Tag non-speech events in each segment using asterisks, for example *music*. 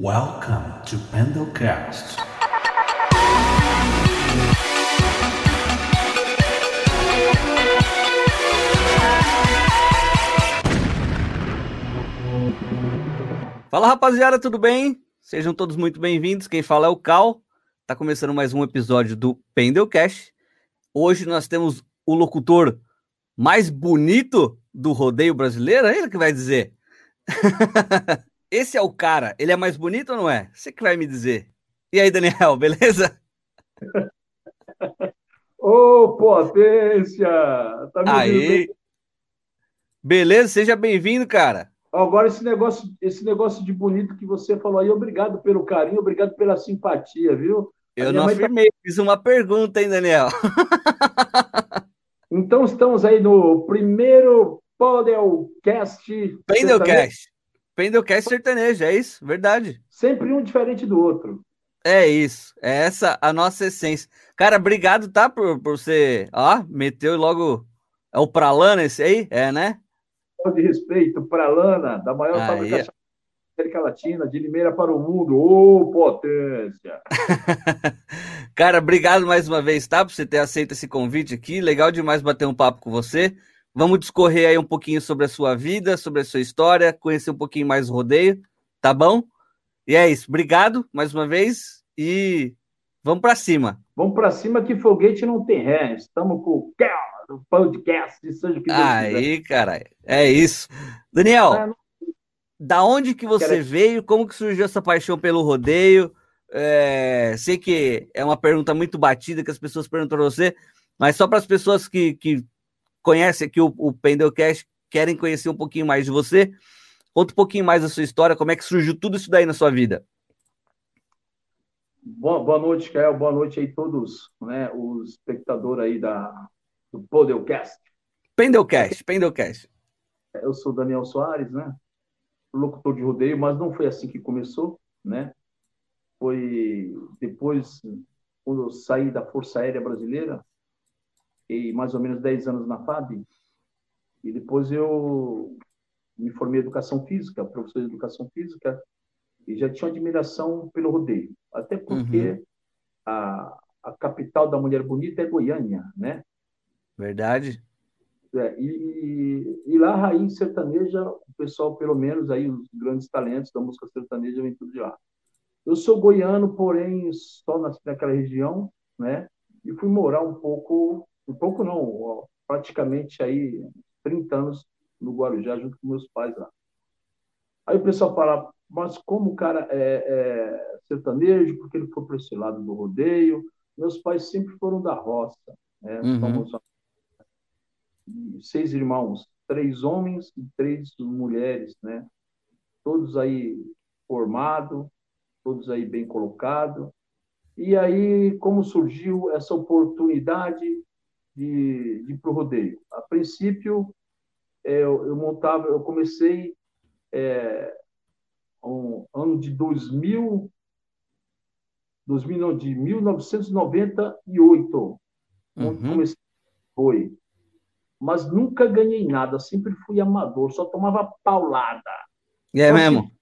Welcome to Pendelcast. Fala rapaziada, tudo bem? Sejam todos muito bem-vindos. Quem fala é o Cal. Tá começando mais um episódio do Pendelcast. Hoje nós temos o locutor mais bonito do rodeio brasileiro, é ele que vai dizer. *laughs* Esse é o cara, ele é mais bonito ou não é? Você que vai me dizer. E aí, Daniel, *laughs* beleza? Ô, potência! Tá me aí. Beleza, seja bem-vindo, cara. Agora, esse negócio, esse negócio de bonito que você falou aí, obrigado pelo carinho, obrigado pela simpatia, viu? Eu não tá afirmei, tá... fiz uma pergunta, hein, Daniel? *laughs* então, estamos aí no primeiro Podelcast. Pendelcast. Pendelcast sertanejo, é isso? Verdade. Sempre um diferente do outro. É isso. É essa a nossa essência. Cara, obrigado, tá? Por, por você. Ó, meteu logo. É o Pralana esse aí? É, né? De respeito, Pralana, da maior fábrica da América Latina, de Limeira para o mundo. Ô, oh, potência! *laughs* Cara, obrigado mais uma vez, tá? Por você ter aceito esse convite aqui. Legal demais bater um papo com você. Vamos discorrer aí um pouquinho sobre a sua vida, sobre a sua história, conhecer um pouquinho mais o rodeio, tá bom? E é isso. Obrigado mais uma vez e vamos para cima. Vamos para cima que foguete não tem ré. Estamos com o podcast de São que Aí, cara, é isso. Daniel, é, da onde que você Quero... veio? Como que surgiu essa paixão pelo rodeio? É, sei que é uma pergunta muito batida que as pessoas perguntam para você, mas só para as pessoas que, que conhece aqui o, o Pendelcast, querem conhecer um pouquinho mais de você. Conta um pouquinho mais da sua história, como é que surgiu tudo isso daí na sua vida. Boa, boa noite, Kael. Boa noite aí todos, né, os espectadores aí da, do Podelcast. Pendelcast, Pendelcast. Eu sou Daniel Soares, né? Locutor de rodeio, mas não foi assim que começou, né? Foi depois, quando eu saí da Força Aérea Brasileira, fiquei mais ou menos 10 anos na FAB, e depois eu me formei em Educação Física, professor de Educação Física, e já tinha admiração pelo rodeio, até porque uhum. a, a capital da mulher bonita é Goiânia, né? Verdade. É, e, e, lá, a raiz sertaneja, o pessoal, pelo menos aí, os grandes talentos da música sertaneja vem tudo de lá. Eu sou goiano, porém, só naquela região, né? E fui morar um pouco um pouco não, praticamente aí 30 anos no Guarujá, junto com meus pais lá. Aí o pessoal fala, mas como o cara é, é sertanejo, porque ele foi para esse lado do rodeio? Meus pais sempre foram da roça, né? Uhum. Somos seis irmãos, três homens e três mulheres, né? Todos aí formados, todos aí bem colocados. E aí, como surgiu essa oportunidade de, de ir para o rodeio. A princípio, é, eu, eu, montava, eu comecei é, um ano de 2000, 2000 não, de 1998, uhum. comecei foi. Mas nunca ganhei nada, sempre fui amador, só tomava paulada. É mesmo?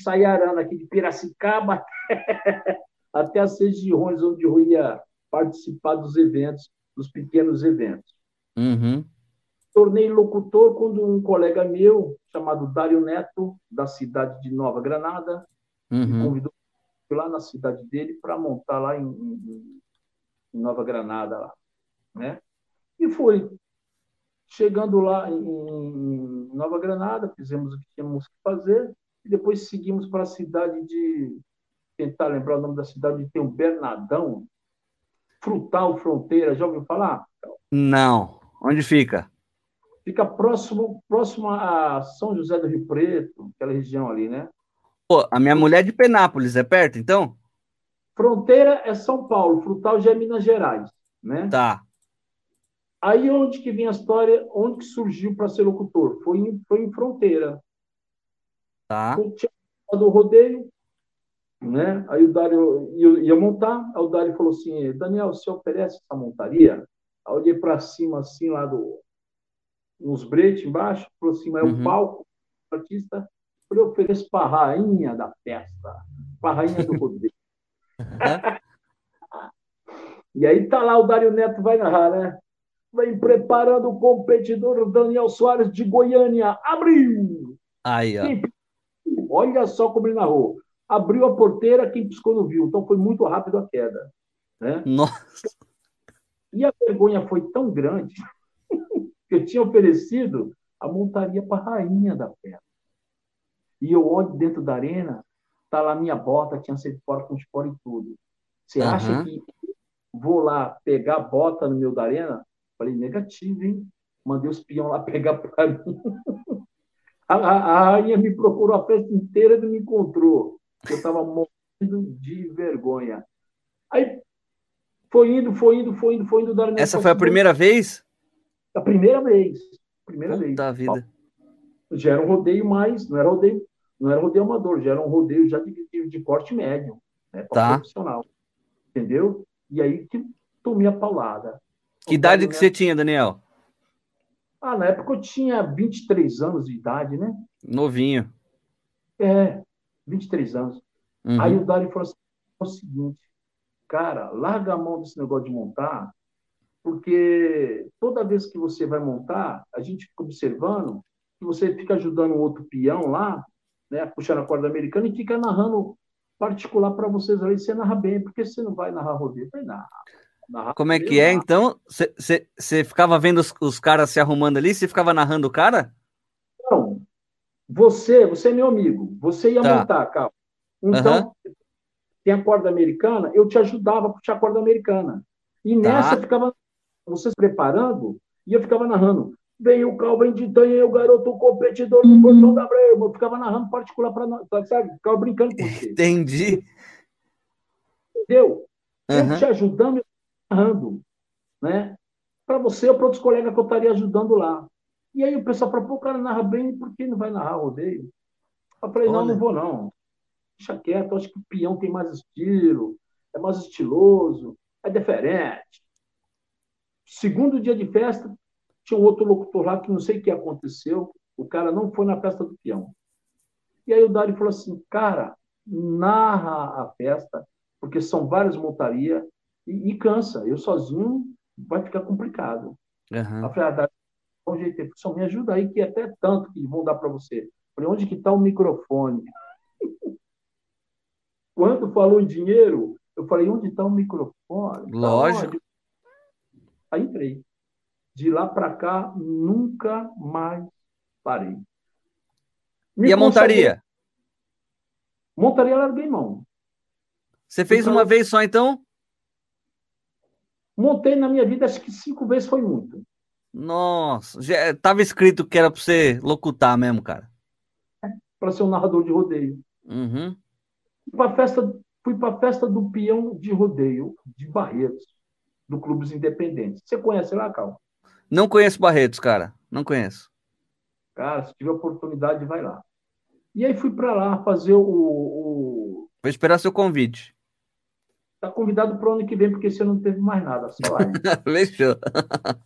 Saiarana aqui de Piracicaba *laughs* até as regiões onde eu ia participar dos eventos dos pequenos eventos. Uhum. Tornei locutor quando um colega meu, chamado Dário Neto, da cidade de Nova Granada, uhum. me convidou lá na cidade dele para montar lá em, em, em, Nova Granada. Lá, né? E foi. Chegando lá em, em Nova Granada, fizemos o que tínhamos que fazer, e depois seguimos para a cidade de. Tentar lembrar o nome da cidade, tem um Bernadão, Frutal Fronteira, já ouviu falar? Não. Onde fica? Fica próximo, próximo a São José do Rio Preto, aquela região ali, né? Pô, a minha mulher é de Penápolis, é perto, então? Fronteira é São Paulo, Frutal já é Minas Gerais, né? Tá. Aí onde que vem a história, onde que surgiu para ser locutor? Foi em, foi em Fronteira. Tá. Do rodeio, né? Aí o Dário ia, ia montar, aí o Dário falou assim, Daniel, você oferece essa montaria? Aí eu olhei para cima, assim, lá do, nos bretes embaixo, falou assim, mas é um uhum. palco, artista, Eu ofereço para a rainha da festa, para a rainha do rodeio. *laughs* e aí tá lá o Dário Neto vai narrar, né? Vem preparando o competidor Daniel Soares de Goiânia. Abriu! Aí, ó. Olha só como ele narrou. Abriu a porteira, quem piscou não viu. Então foi muito rápido a queda. Né? Nossa! E a vergonha foi tão grande *laughs* que eu tinha oferecido a montaria para a rainha da festa. E eu olho dentro da arena, tá lá minha bota, tinha sido fora com espora e tudo. Você uhum. acha que vou lá pegar a bota no meu da arena? Falei, negativo, hein? Mandei os peão lá pegar para mim. *laughs* A, a, a, rainha me procurou a festa inteira e não me encontrou. Eu estava morrendo de vergonha. Aí foi indo, foi indo, foi indo, foi indo. Dar Essa foi a primeira vez? A primeira vez. Primeira Puta vez. Da vida. Já era um rodeio mais, não era rodeio, não era rodeio amador, já era um rodeio já de, de, corte médio, né, tá. profissional. Entendeu? E aí que tomei a paulada. Que idade que você tinha, Daniel? Ah, na época eu tinha 23 anos de idade, né? Novinho. É, 23 anos. Uhum. Aí o Dário falou assim: é o seguinte, cara, larga a mão desse negócio de montar, porque toda vez que você vai montar, a gente fica observando que você fica ajudando o outro peão lá, né, puxando a corda americana e fica narrando particular para vocês ali, você narra bem, porque você não vai narrar rodeio. Vai narrar. narrar Como é que é, então? Você ficava vendo os, os caras se arrumando ali, você ficava narrando o cara? Não. Você, você é meu amigo, você ia tá. montar, Carl. Então, uhum. tem a corda americana, eu te ajudava a puxar a corda americana. E tá. nessa ficava vocês preparando, e eu ficava narrando. Vem o Calvin de Tanha, o garoto competidor do Portão da Brema. Eu ficava narrando particular para nós, sabe? Ficava brincando com você. Entendi. Entendeu? Uhum. Eu te ajudando e narrando. Né? Para você ou para outros colegas que eu estaria ajudando lá. E aí o pessoal falou, pô, o cara narra bem, por que não vai narrar rodeio? Eu falei, Olha. não, não vou não. Deixa quieto, acho que o peão tem mais estilo, é mais estiloso, é diferente. Segundo dia de festa, tinha um outro locutor lá que não sei o que aconteceu, o cara não foi na festa do peão. E aí o Dário falou assim, cara, narra a festa, porque são várias montarias, e, e cansa. Eu sozinho vai ficar complicado. Uhum. Eu falei, ah, Dário, me ajuda aí, que até tanto que vão dar para você. Falei, onde que está o microfone? *laughs* Quando falou em dinheiro, eu falei, onde está o microfone? Lógico. Aí entrei. De lá para cá, nunca mais parei. Me e a montaria? Montaria, larguei mão. Você fez então, uma vez só, então? Montei na minha vida, acho que cinco vezes foi muito. Nossa, já estava escrito que era para você locutar mesmo, cara. É, para ser um narrador de rodeio. Uhum. Fui para festa, fui para festa do peão de rodeio de Barretos do Clubes Independentes. Você conhece lá, Cal? Não conheço Barretos, cara. Não conheço. Cara, se tiver oportunidade, vai lá. E aí fui para lá fazer o, o, Vou esperar seu convite. Tá convidado para o ano que vem, porque você não teve mais nada. Só lá. *laughs* Fechou. *laughs*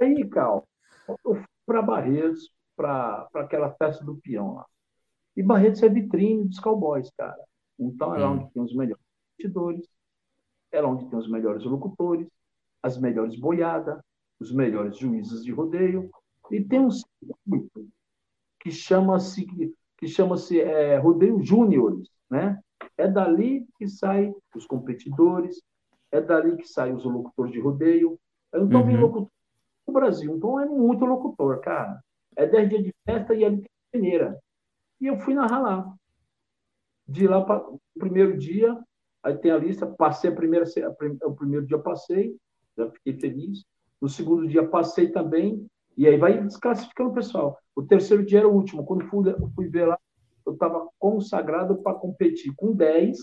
aí, Cal, eu fui para Barretos, para aquela festa do peão lá. E Barretos é vitrine dos cowboys, cara. Então é lá hum. onde tem os melhores competidores, é lá onde tem os melhores locutores, as melhores boiadas, os melhores juízes de rodeio, e tem um circuito que chama-se que chama-se é, rodeio júniores, né? É dali que saem os competidores, é dali que saem os locutores de rodeio. Estou uhum. vendo locutor no Brasil, então é muito locutor, cara. É 10 dias de festa e ali tem peneira. E eu fui narrar lá. De lá para o primeiro dia, Aí tem a lista, passei a primeira, o primeiro dia passei, já fiquei feliz. No segundo dia passei também, e aí vai desclassificando o pessoal. O terceiro dia era o último. Quando fui, fui ver lá, eu estava consagrado para competir com 10.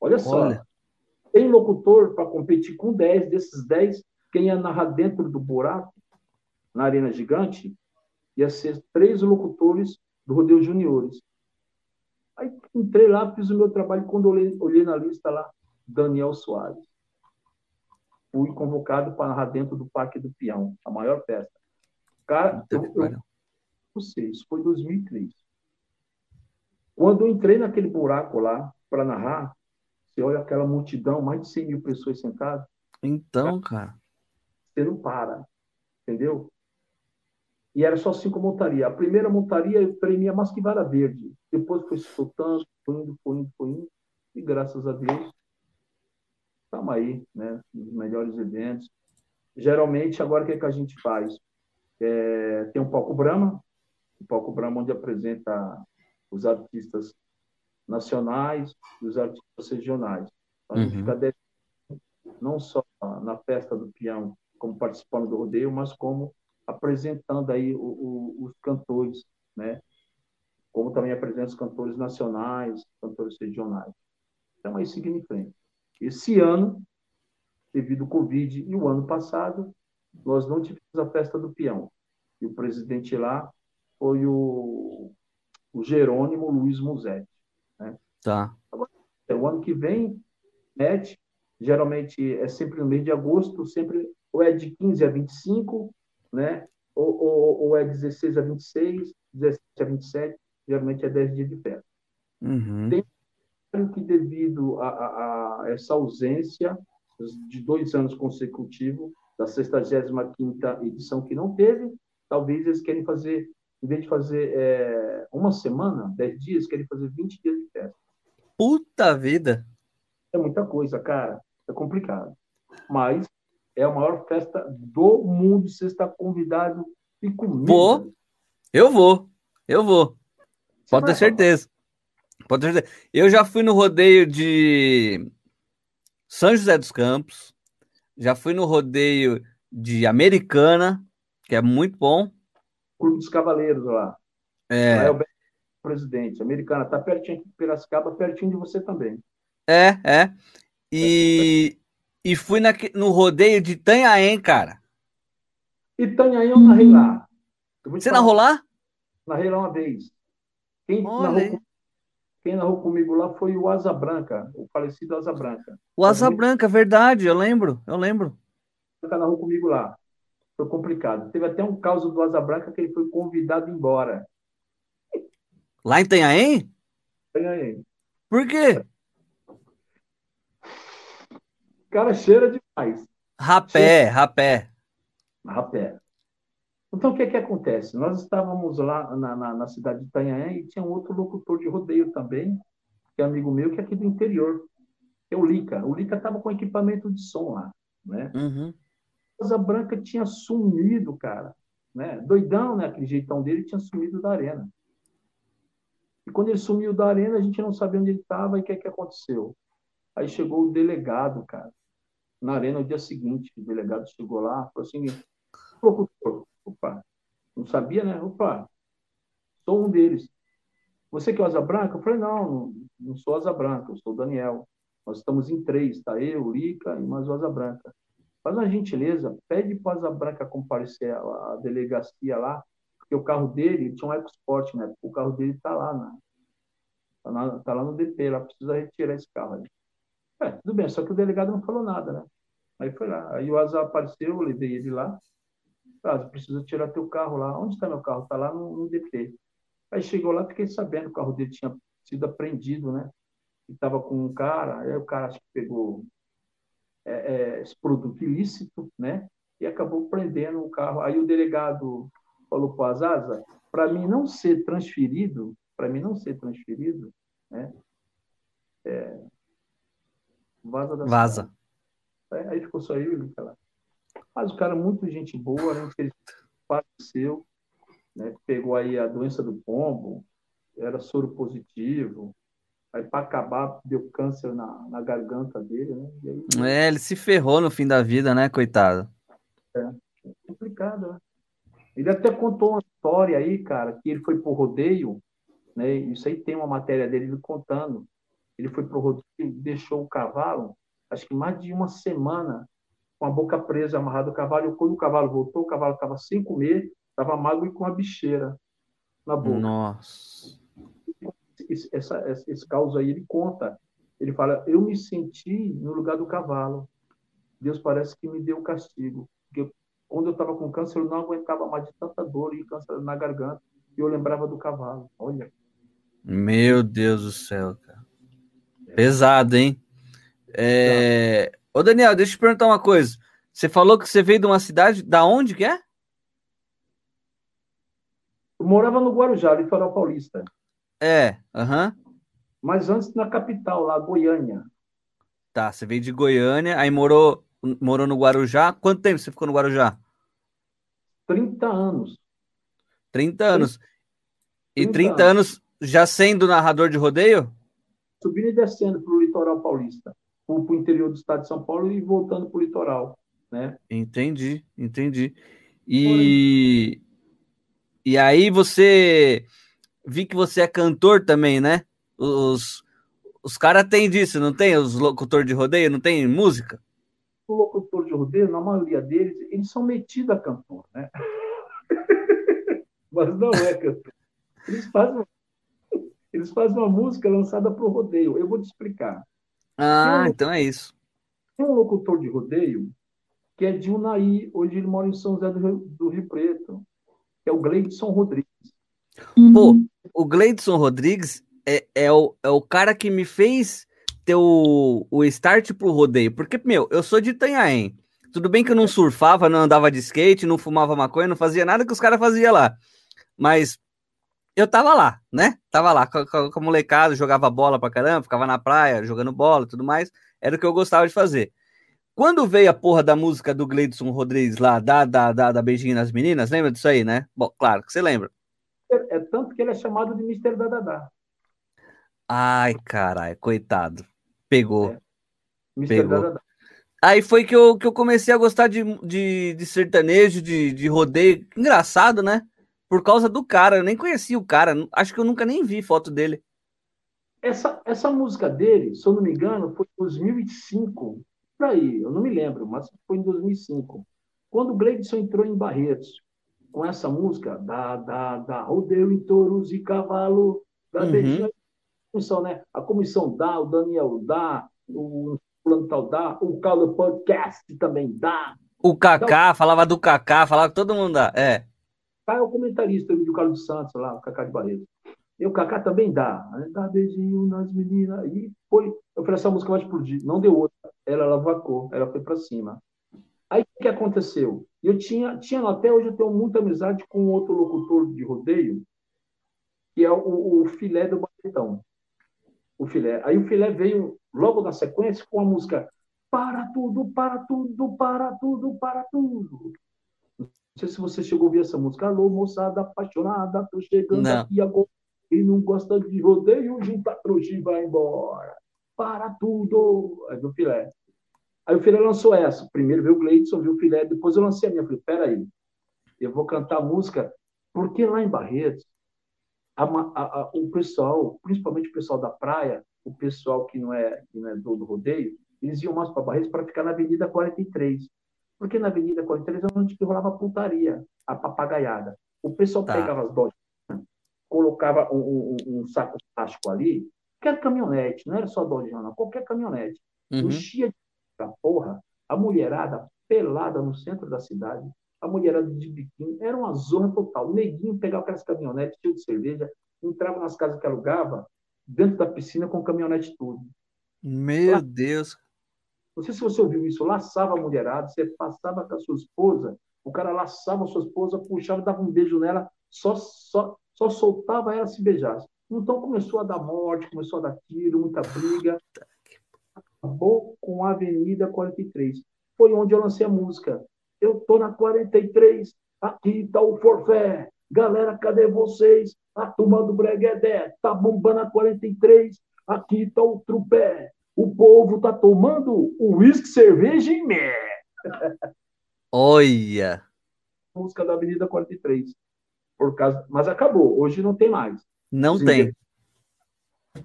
Olha só, Olha. tem locutor para competir com 10. Desses 10, quem ia narrar dentro do buraco, na Arena Gigante, ia ser três locutores do Rodeio Juniores. Aí entrei lá, fiz o meu trabalho. Quando olhei, olhei na lista lá, Daniel Soares. Fui convocado para narrar dentro do Parque do Peão, a maior festa. Cara, eu, eu, não sei, isso foi 2003. Quando eu entrei naquele buraco lá para narrar, você olha aquela multidão, mais de 100 mil pessoas sentadas. Então, cara. Você não para, entendeu? E era só cinco montarias. A primeira montaria eu tremia mais que vara verde. Depois foi soltando, foi indo, foi indo, foi indo. E graças a Deus, estamos aí, né? Nos melhores eventos. Geralmente, agora o que, é que a gente faz? É, tem um palco Brahma, o palco Brahma onde apresenta os artistas nacionais e os artistas regionais. A gente uhum. fica não só na festa do peão, como participando do rodeio, mas como apresentando aí o, o, os cantores, né? Como também apresenta os cantores nacionais, cantores regionais. Então, aí seguindo em frente. Esse ano, devido ao Covid, e o ano passado, nós não tivemos a festa do peão. E o presidente lá foi o, o Jerônimo Luiz Musetti. Né? Tá. Agora, é, o ano que vem, mete, geralmente é sempre no mês de agosto, sempre ou é de 15 a 25, né? Ou, ou, ou é 16 a 26, 17 a 27, geralmente é 10 dias de festa. Uhum. Tem que devido a, a, a, essa ausência de dois anos consecutivos da 65ª edição que não teve, talvez eles querem fazer, em vez de fazer é, uma semana, 10 dias, querem fazer 20 dias de festa. Puta vida! É muita coisa, cara. É complicado. Mas é a maior festa do mundo. Você está convidado e comigo. Vou. Eu vou. Eu vou. Pode ter certeza. Pode ter certeza. Eu já fui no rodeio de São José dos Campos. Já fui no rodeio de Americana, que é muito bom. Clube dos Cavaleiros lá. É. Lá é o presidente. Americana, tá pertinho de Piracicaba, pertinho de você também. É, é. E, e fui na, no rodeio de Itanhaém, cara. Itanhaém eu narrei lá. Você falar. narrou lá? Narrei lá uma vez. Quem narrou, quem narrou, comigo lá foi o Asa Branca, o falecido Asa Branca. O Asa Branca, verdade, eu lembro, eu lembro. Ele narrou comigo lá. Foi complicado. Teve até um caso do Asa Branca que ele foi convidado embora. Lá em Itanhaém? Itanhaém. Por quê? Cara cheira demais. Rapé, cheira... rapé. Rapé. Então, o que que acontece? Nós estávamos lá na, na, na cidade de Itanhaém e tinha um outro locutor de rodeio também, que é amigo meu, que é aqui do interior, que é o Lica. O Lica estava com equipamento de som lá, né? Uhum. A Rosa Branca tinha sumido, cara. Né? Doidão, né? Aquele jeitão dele tinha sumido da arena. E quando ele sumiu da arena, a gente não sabia onde ele estava e o que, que aconteceu. Aí chegou o delegado, cara na arena no dia seguinte. O delegado chegou lá, falou assim: locutor, opa, não sabia, né? Opa, sou um deles. Você que é Asa Branca? Eu falei: não, não sou Asa Branca, eu sou o Daniel. Nós estamos em três, tá? Eu, Lica e mais o Asa Branca. Faz uma gentileza, pede para o Asa Branca comparecer à, delegacia lá, porque o carro dele tinha um EcoSport, né? O carro dele está lá, na, tá, na, tá lá no DP, lá precisa retirar esse carro aí. É, tudo bem, só que o delegado não falou nada, né? Aí foi lá. Aí o Asa apareceu, eu levei ele lá. Ah, precisa tirar teu carro lá. Onde está meu carro? Está lá no, no DP. Aí chegou lá, fiquei sabendo que o carro dele tinha sido apreendido, né? E estava com um cara, aí o cara acho que pegou é, é, esse produto ilícito, né? E acabou prendendo o carro. Aí o delegado falou para o Azaza, para mim não ser transferido, para mim não ser transferido, né? É, vaza da Vaza. Cidade. É, aí ficou só eu e o lá. Mas o cara, muito gente boa, né? Ele faleceu, né? Pegou aí a doença do pombo, era soro positivo. Aí, para acabar, deu câncer na, na garganta dele, né? Aí, é, ele se ferrou no fim da vida, né, coitado? É, é complicado, né? Ele até contou uma história aí, cara, que ele foi pro rodeio, né? Isso aí tem uma matéria dele contando. Ele foi pro rodeio, deixou o cavalo acho que mais de uma semana com a boca presa, amarrado ao cavalo. E quando o cavalo voltou, o cavalo estava sem comer, estava magro e com a bicheira na boca. Nossa. Esse, essa, esse caos aí ele conta. Ele fala: Eu me senti no lugar do cavalo. Deus parece que me deu o castigo. Porque quando eu estava com câncer, eu não aguentava mais de tanta dor e câncer na garganta. E eu lembrava do cavalo. Olha. Meu Deus do céu, cara. Pesado, hein? É... Ô, Daniel, deixa eu te perguntar uma coisa. Você falou que você veio de uma cidade, da onde que é? Eu morava no Guarujá, litoral paulista. É, aham. Uhum. Mas antes na capital, lá, Goiânia. Tá, você veio de Goiânia, aí morou, morou no Guarujá. Quanto tempo você ficou no Guarujá? 30 anos. 30 anos. 30 e 30 anos. anos já sendo narrador de rodeio? Subindo e descendo para o litoral paulista, para o interior do estado de São Paulo e voltando para o litoral. Né? Entendi, entendi. E, e aí você vi que você é cantor também, né? Os, os caras têm disso, não tem? Os locutores de rodeio, não tem música? O locutor de rodeio, na maioria deles, eles são metidos a cantor, né? *laughs* Mas não é cantor. Eles fazem, eles fazem uma música lançada para o rodeio. Eu vou te explicar. Ah, um, então é isso. Tem um locutor de rodeio que é de Unai, hoje ele mora em São José do Rio, do Rio Preto, que é o Gleidson Rodrigues. Pô, o Gleidson Rodrigues é, é, o, é o cara que me fez ter o, o start pro rodeio. Porque, meu, eu sou de Itanhaém. Tudo bem que eu não surfava, não andava de skate, não fumava maconha, não fazia nada que os caras faziam lá. Mas eu tava lá, né? Tava lá com, com, com a molecada, jogava bola pra caramba, ficava na praia jogando bola e tudo mais. Era o que eu gostava de fazer. Quando veio a porra da música do Gleidson Rodrigues lá, da, da, da, da beijinho nas meninas, lembra disso aí, né? Bom, claro que você lembra. É, é tanto que ele é chamado de Mr. Dadadá. Ai, caralho, coitado. Pegou. É. Pegou. Dadadá. Aí foi que eu, que eu comecei a gostar de, de, de sertanejo, de, de rodeio. Engraçado, né? Por causa do cara. Eu nem conhecia o cara. Acho que eu nunca nem vi foto dele. Essa, essa música dele, se eu não me engano, foi em 2005 por aí, eu não me lembro, mas foi em 2005, quando o Gleidson entrou em Barretos, com essa música, da, da, da rodeio em touros e cavalo, da uhum. comissão, né? A comissão dá, o Daniel dá, o Plantal dá, o Carlos Podcast também dá. O Kaká, então, falava do Kaká, falava que todo mundo dá, é. Kaká é o comentarista do Carlos Santos lá, o Kaká de Barretos. E o Kaká também dá. Né? Dá beijinho nas meninas. E foi. Eu falei, essa música vai explodir. Não deu outra. Ela lavacou, ela foi para cima. Aí o que aconteceu? Eu tinha, tinha até hoje eu tenho muita amizade com outro locutor de rodeio, que é o, o filé do Barretão. O filé. Aí o filé veio logo na sequência com a música Para tudo, para tudo, para tudo, para tudo. Não sei se você chegou a ouvir essa música. Alô, moçada apaixonada, tô chegando Não. aqui agora e não gosta de rodeio, junta trouxa e vai embora. Para tudo! Aí o filé. Aí o filé lançou essa. Primeiro veio o Gleidson, viu o filé, depois eu lancei a minha. Eu falei, peraí, eu vou cantar a música, porque lá em Barretos, a, a, a, o pessoal, principalmente o pessoal da praia, o pessoal que não é, que não é do, do rodeio, eles iam mais para Barretos para ficar na Avenida 43. Porque na Avenida 43 é onde que rolava a putaria, a papagaiada. O pessoal tá. pegava as doses colocava um, um, um saco plástico ali, qualquer caminhonete, não era só não, qualquer caminhonete, uhum. enchia de porra, a mulherada pelada no centro da cidade, a mulherada de biquíni, era uma zona total. O neguinho pegava aquelas caminhonetes cheio de cerveja, entrava nas casas que alugava, dentro da piscina com caminhonete tudo. Meu Lá, Deus! Não sei se você ouviu isso, laçava a mulherada, você passava com a sua esposa, o cara laçava a sua esposa, puxava, dava um beijo nela, só, só só soltava ela se beijasse. Então começou a dar morte, começou a dar tiro, muita briga. Acabou com a Avenida 43. Foi onde eu lancei a música. Eu tô na 43, aqui tá o forfé. Galera, cadê vocês? A turma do Breguedé tá bombando a 43, aqui tá o trupé. O povo tá tomando uísque, cerveja e mé. Olha! Música da Avenida 43 por causa, mas acabou. Hoje não tem mais. Não Os tem.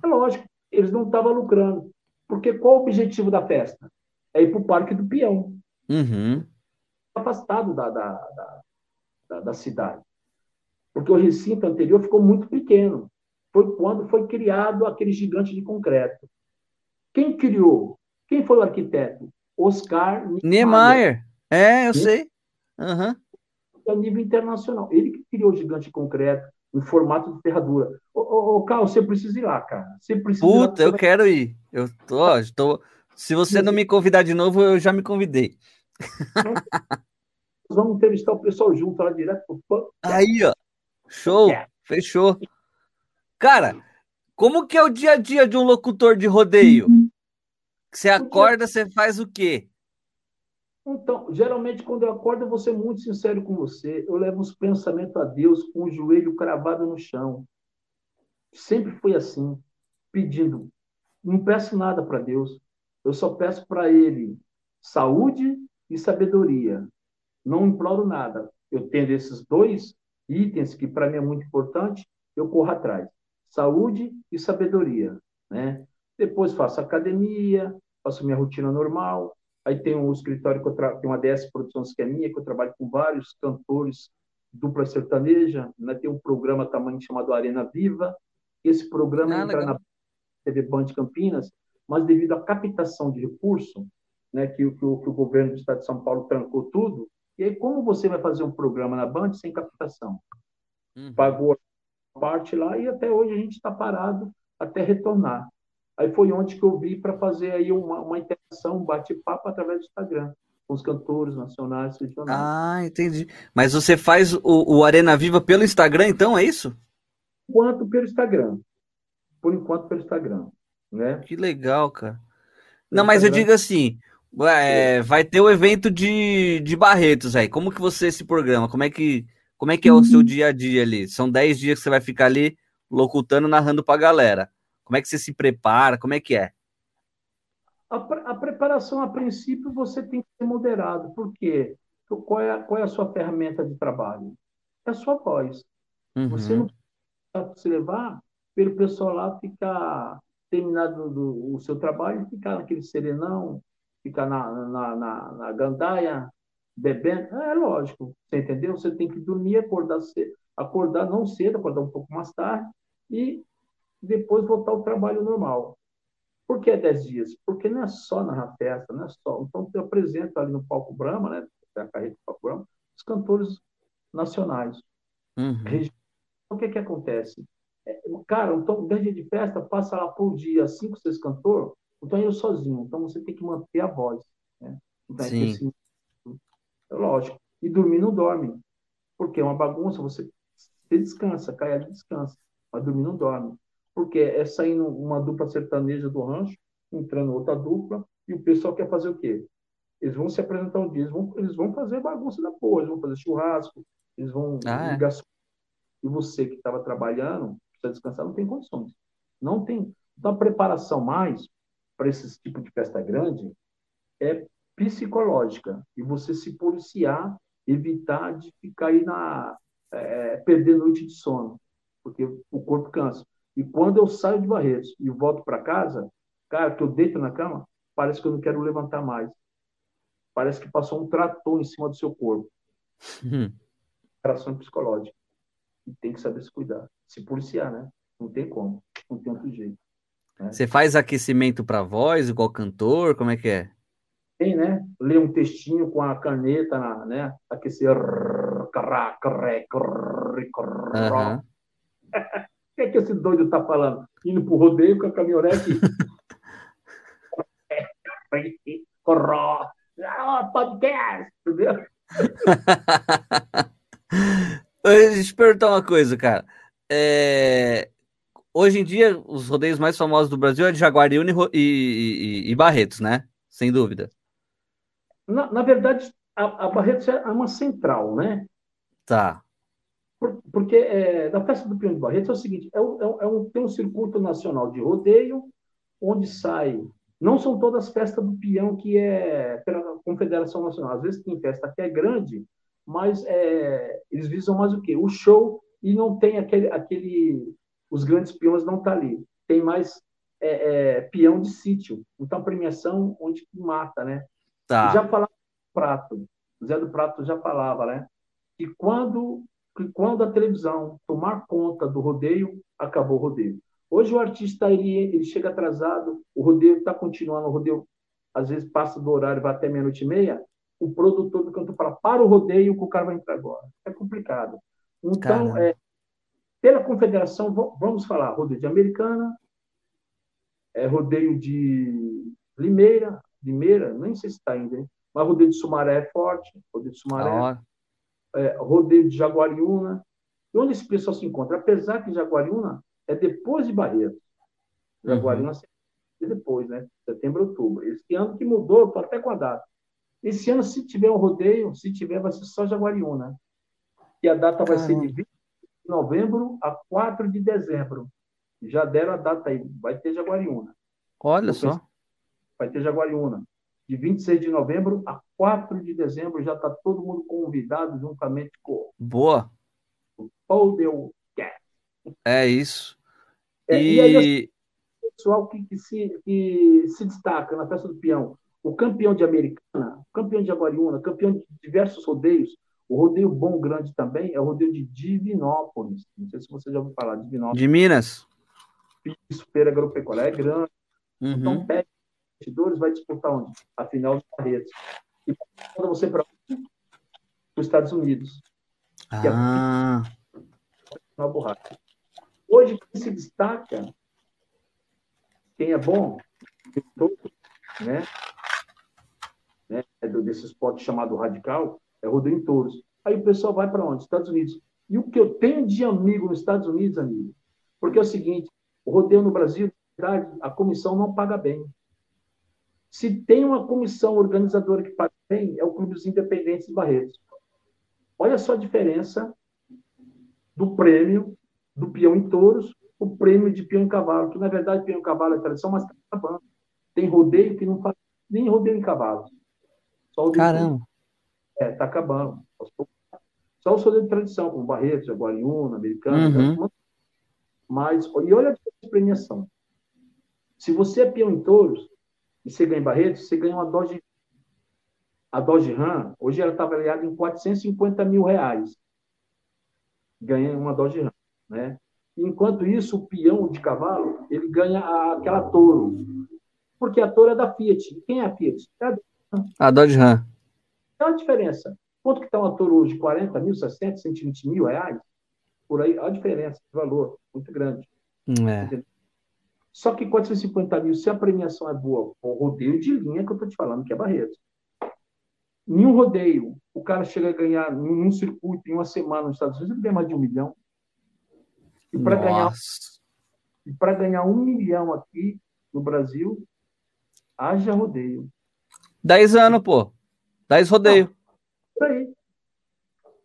É lógico, eles não estavam lucrando. Porque qual o objetivo da festa? É ir para o Parque do Peão. Uhum. Afastado da, da, da, da, da cidade. Porque o recinto anterior ficou muito pequeno. Foi quando foi criado aquele gigante de concreto. Quem criou? Quem foi o arquiteto? Oscar Niemeyer. Niemeyer. É, eu sei. Uhum a nível internacional. Ele que criou o gigante concreto, em formato de ferradura. Ô, ô, ô Carl, você precisa ir lá, cara. Você precisa Puta, eu vai... quero ir. Eu tô, tô... Se você não me convidar de novo, eu já me convidei. vamos entrevistar o pessoal junto lá direto. Aí, ó. Show. É. Fechou. Cara, como que é o dia a dia de um locutor de rodeio? Você acorda, você faz o quê? Então, geralmente, quando eu acordo, eu vou ser muito sincero com você. Eu levo os pensamentos a Deus com o joelho cravado no chão. Sempre foi assim, pedindo. Não peço nada para Deus. Eu só peço para Ele saúde e sabedoria. Não imploro nada. Eu tendo esses dois itens que para mim é muito importante, eu corro atrás. Saúde e sabedoria, né? Depois faço academia, faço minha rotina normal. Aí tem um escritório que eu tra... tem uma DS Produções que é minha, que eu trabalho com vários cantores dupla sertaneja, né? Tem um programa também chamado Arena Viva. Esse programa ah, entra legal. na TV Band Campinas, mas devido à captação de recurso, né, que, que, o, que o governo do Estado de São Paulo trancou tudo, e aí, como você vai fazer um programa na Band sem captação? Uhum. Pagou parte lá e até hoje a gente está parado até retornar. Aí foi onde que eu vi para fazer aí uma, uma interação, um bate-papo através do Instagram, com os cantores nacionais, regionais. Ah, entendi. Mas você faz o, o Arena Viva pelo Instagram, então, é isso? Por enquanto pelo Instagram. Por enquanto pelo Instagram. Né? Que legal, cara. Não, mas eu digo assim, é, vai ter o evento de, de Barretos aí. Como que você se programa? Como é que, como é, que é o seu uhum. dia a dia ali? São 10 dias que você vai ficar ali locutando, narrando para a galera. Como é que você se prepara? Como é que é? A, a, preparação, a princípio, você tem que ser moderado. Por quê? Qual é, qual é a sua ferramenta de trabalho? É a sua voz. Uhum. Você não pode se levar pelo pessoal lá ficar terminado do, o seu trabalho ficar naquele serenão, ficar na, na, na, na gandaia, bebendo. É lógico, você entendeu? Você tem que dormir, acordar cedo, acordar não cedo, acordar um pouco mais tarde e depois voltar ao trabalho normal. Por que 10 dias? Porque não é só na festa, não é só. Então, eu apresento ali no Palco Brahma, né, a carreira do Palco Brahma, os cantores nacionais. Uhum. O que que acontece? É, cara, então, 10 dias de festa, passa lá por dia 5, 6 cantores, então eu sozinho. Então você tem que manter a voz. Né? Então, é Sim. Assim, é lógico. E dormir não dorme. Porque é uma bagunça, você, você descansa, cai ali descansa. Mas dormir não dorme. Porque é saindo uma dupla sertaneja do rancho, entrando outra dupla, e o pessoal quer fazer o quê? Eles vão se apresentar um dia, eles vão, eles vão fazer bagunça da porra, eles vão fazer churrasco, eles vão ah, é. E você que estava trabalhando, precisa descansar, não tem condições. Não tem. Então, a preparação mais para esse tipo de festa grande é psicológica e você se policiar, evitar de ficar aí na é, perder noite de sono, porque o corpo cansa. E quando eu saio de Barretos e volto para casa, cara, que eu deito na cama, parece que eu não quero levantar mais. Parece que passou um trator em cima do seu corpo. Uhum. psicológica. E tem que saber se cuidar, se policiar, né? Não tem como, não tem outro jeito. Né? Você faz aquecimento para voz, igual cantor? Como é que é? Tem, né? Ler um textinho com a caneta, na, né? Aquecer. O *laughs* que é que esse doido tá falando? Indo pro rodeio com a caminhonete. *laughs* Corró. Ah, podcast, entendeu? *laughs* Deixa eu te perguntar uma coisa, cara. É, hoje em dia, os rodeios mais famosos do Brasil é de Jaguariúna e, e, e, Barretos, né? Sem dúvida. Na, na verdade, a, a, Barretos é uma central, né? Tá. Por, porque é, na festa do Pinhão de Barretos é o seguinte: é, um, é um, tem um circuito nacional de rodeio, onde sai. Não são todas as festas do peão que é pela Confederação Nacional. Às vezes tem festa que é grande, mas é, eles visam mais o quê? O show e não tem aquele, aquele os grandes peões não estão tá ali. Tem mais é, é, peão de sítio. Então, premiação onde mata, né? Tá. Já falava do Prato, o Zé do Prato já falava, né? Que quando, que quando a televisão tomar conta do rodeio, acabou o rodeio. Hoje o artista ele, ele chega atrasado, o rodeio está continuando, o rodeio às vezes passa do horário, vai até meia-noite e meia, o produtor do canto fala, para o rodeio que o cara vai entrar agora. É complicado. Então, é, pela confederação, vamos falar, rodeio de Americana, é, rodeio de Limeira, Limeira, nem sei se está ainda, hein? mas rodeio de Sumaré é forte, rodeio de Sumaré, é, rodeio de Jaguariúna, e onde esse pessoal se encontra? Apesar que Jaguariúna é depois de Barretos, Jaguariúna uhum. é depois, né? Setembro, outubro. Esse ano que mudou, estou até com a data. Esse ano, se tiver um rodeio, se tiver, vai ser só Jaguariúna. E a data vai ser de 20 de novembro a 4 de dezembro. Já deram a data aí, vai ter Jaguariúna. Olha só. Vai ter Jaguariúna. De 26 de novembro a 4 de dezembro já está todo mundo convidado juntamente com Boa. o Podel É isso. É, e... e aí, assim, o pessoal que, que, se, que se destaca na festa do peão, o campeão de Americana, o campeão de Jaguariúna, campeão de diversos rodeios, o rodeio bom grande também é o rodeio de Divinópolis. Não sei se você já ouviu falar, Divinópolis. De Minas. Isso, Feira Agropecuária é grande. Uhum. Então, pede investidores, vai disputar onde? A final dos Barretos. E quando você para os Estados Unidos. Que ah. É uma borracha. Hoje, quem se destaca, quem é bom, né? né? É desse esporte chamado radical, é rodeio em touros. Aí o pessoal vai para onde? Estados Unidos. E o que eu tenho de amigo nos Estados Unidos, amigo, porque é o seguinte, o rodeio no Brasil, a comissão não paga bem. Se tem uma comissão organizadora que paga bem, é o Clube dos Independentes de Barretos. Olha só a diferença do prêmio do peão em touros, o prêmio de peão em cavalo, que na verdade peão em cavalo é tradição, mas está acabando. Tem rodeio que não faz nem rodeio em cavalo. Caramba! É, está acabando. Só o rodeio de tradição, como Barretos, Jaguariúna, Americano, uhum. mas, e olha a premiação. Se você é peão em touros e você ganha em Barretos, você ganha uma Dodge. A Dodge Ram, hoje ela está avaliada em 450 mil reais. Ganha uma Dodge Ram, né? Enquanto isso, o peão de cavalo, ele ganha aquela touro. Porque a touro é da Fiat. Quem é a Fiat? É a, a Dodge Ram. É a diferença. Quanto que está uma touro hoje? 40 mil, 60, 120 mil reais? Por aí, a diferença de valor muito grande. É. Só que 450 mil, se a premiação é boa, o rodeio de linha que eu estou te falando, que é Barreto. Em um rodeio, o cara chega a ganhar, num circuito, em uma semana nos Estados Unidos, ele ganha mais de um milhão. E para ganhar, ganhar um milhão aqui no Brasil, haja rodeio. Dez anos, pô. Dez rodeio. Por aí.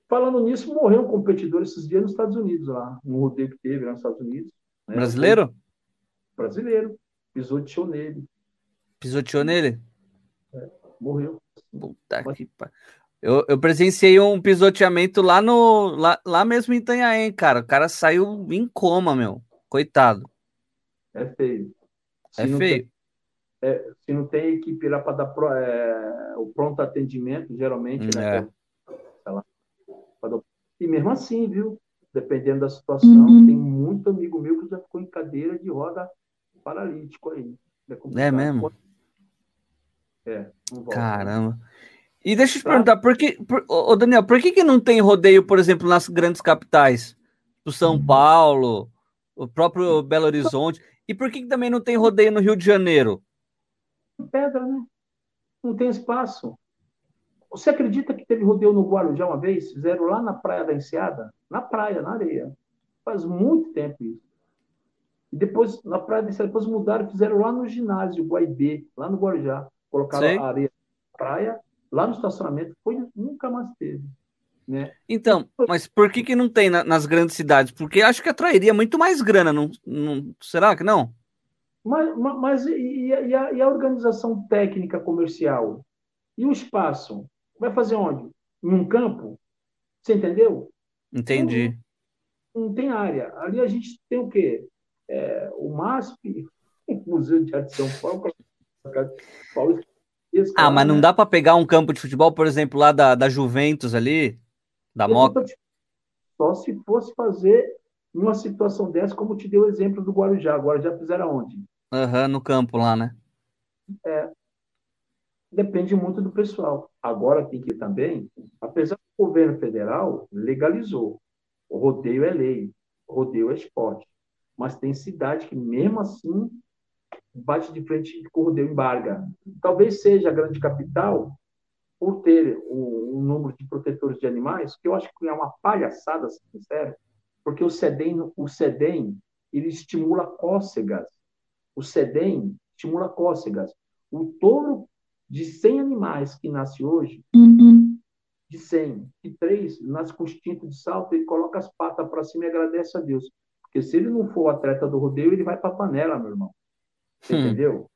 Falando nisso, morreu um competidor esses dias nos Estados Unidos, lá, no rodeio que teve lá nos Estados Unidos. Né? Brasileiro? Brasileiro, pisoteou nele. Pisoteou nele? É, morreu. Puta Mas... que eu, eu presenciei um pisoteamento lá no lá, lá mesmo em Itanhaém, cara. O cara saiu em coma, meu. Coitado. É feio. Se é feio. Tem, é, se não tem equipe lá para dar pro, é, o pronto atendimento, geralmente, né? É. Lá, e mesmo assim, viu? Dependendo da situação, uhum. tem muito amigo meu que já ficou em cadeira de roda paralítico aí. É, é mesmo? É, Caramba. E deixa eu te perguntar, por que, por, ô Daniel, por que, que não tem rodeio, por exemplo, nas grandes capitais? O São uhum. Paulo, o próprio Belo Horizonte. E por que, que também não tem rodeio no Rio de Janeiro? Pedra, né? Não tem espaço. Você acredita que teve rodeio no Guarujá uma vez? Fizeram lá na Praia da Enseada? Na praia, na areia. Faz muito tempo isso. E depois, na Praia da Enseada, depois mudaram, fizeram lá no ginásio Guaibê, lá no Guarujá. Colocaram Sei. a areia na praia, lá no estacionamento, foi, nunca mais teve. Né? Então, mas por que, que não tem na, nas grandes cidades? Porque acho que atrairia muito mais grana, não, não será que não? Mas, mas e, e, a, e, a, organização técnica comercial? E o espaço? Vai fazer onde? Em um campo? Você entendeu? Entendi. Não, não tem área. Ali a gente tem o quê? É, o MASP, o Museu de Arte de São Paulo, Paulo ah, mas não dá para pegar um campo de futebol, por exemplo, lá da, da Juventus ali, da Moca? Só se fosse fazer uma situação dessa, como te deu o exemplo do Guarujá. Agora já fizeram onde? Aham, uhum, no campo lá, né? É. Depende muito do pessoal. Agora tem que também, apesar do governo federal legalizou, o rodeio é lei. rodeio é esporte. Mas tem cidade que, mesmo assim, bate de frente com o embarga. Talvez seja a grande capital, por ter um, um, número de protetores de animais, que eu acho que é uma palhaçada, sincero, porque o SEDEM, o SEDEM ele estimula cócegas. O SEDEM estimula cócegas. O touro de 100 animais que nasce hoje, uhum. de 100, e três nasce com instinto de salto, ele coloca as patas para cima e agradece a Deus. Porque se ele não for atleta do rodeio, ele vai para a panela, meu irmão. Hum. entendeu?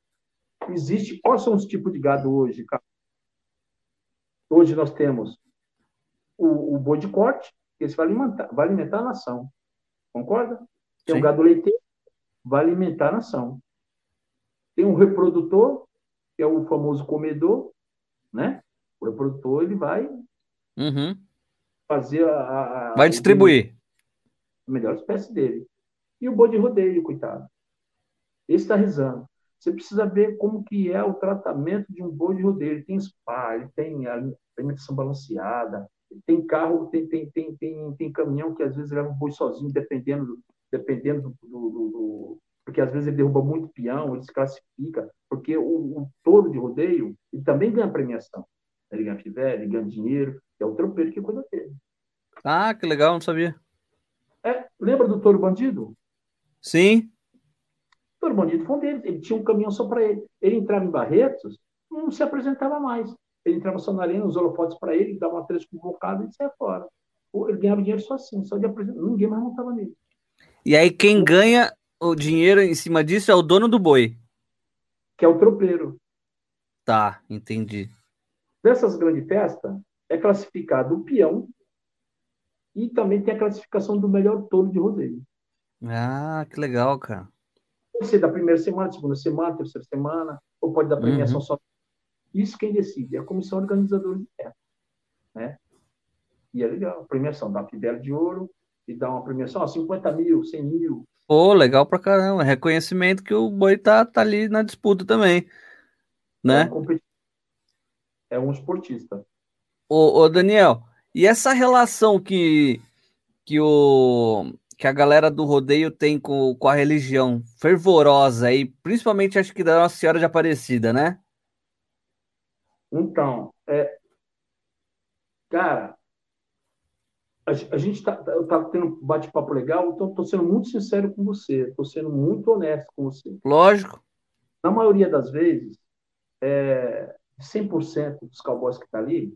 Existe. Quais são os tipos de gado hoje, cara? Hoje nós temos o, o boi de corte, que esse vai alimentar, vai alimentar a nação. Concorda? Tem Sim. o gado leiteiro, vai alimentar a nação. Tem um reprodutor, que é o famoso comedor, né? O reprodutor, ele vai uhum. fazer a, a Vai distribuir. A melhor espécie dele. E o boi de rodeio, coitado. Esse está rezando. Você precisa ver como que é o tratamento de um boi de rodeio. Ele tem spa, ele tem alimentação balanceada, tem carro, tem, tem, tem, tem, tem caminhão que às vezes leva o boi sozinho, dependendo, dependendo do, do, do, porque às vezes ele derruba muito peão, ele se classifica, porque o, o touro de rodeio ele também ganha premiação. Ele ganha filé, ele ganha dinheiro, é o tropeiro que cuida dele. Ah, que legal, não sabia. É, lembra do touro bandido? Sim. O bandido foi um deles. Ele tinha um caminhão só para ele. Ele entrava em Barretos, não se apresentava mais. Ele entrava só na arena, os holofotes para ele, dava uma três convocada e saia fora. Ele ganhava dinheiro só assim, só de apresentar. Ninguém mais montava nele. E aí quem ganha o dinheiro em cima disso é o dono do boi. Que é o tropeiro. Tá, entendi. Dessas grandes festas, é classificado o peão e também tem a classificação do melhor touro de rodeio. Ah, que legal, cara. Pode ser da primeira semana, segunda semana, terceira semana, ou pode dar premiação uhum. só. Isso quem decide é a comissão organizadora de festa. Né? E é legal, a premiação dá uma de ouro e dá uma premiação, ó, 50 mil, 100 mil. Pô, legal pra caramba. Reconhecimento que o boi tá, tá ali na disputa também. Né? É um, é um esportista. Ô, ô, Daniel, e essa relação que, que o que a galera do rodeio tem com, com a religião fervorosa e principalmente acho que da Nossa Senhora de Aparecida, né? Então, é, cara, a, a gente tá, eu tava tendo um bate-papo legal, então estou sendo muito sincero com você, estou sendo muito honesto com você. Lógico. Na maioria das vezes, é, 100% dos cowboys que tá ali,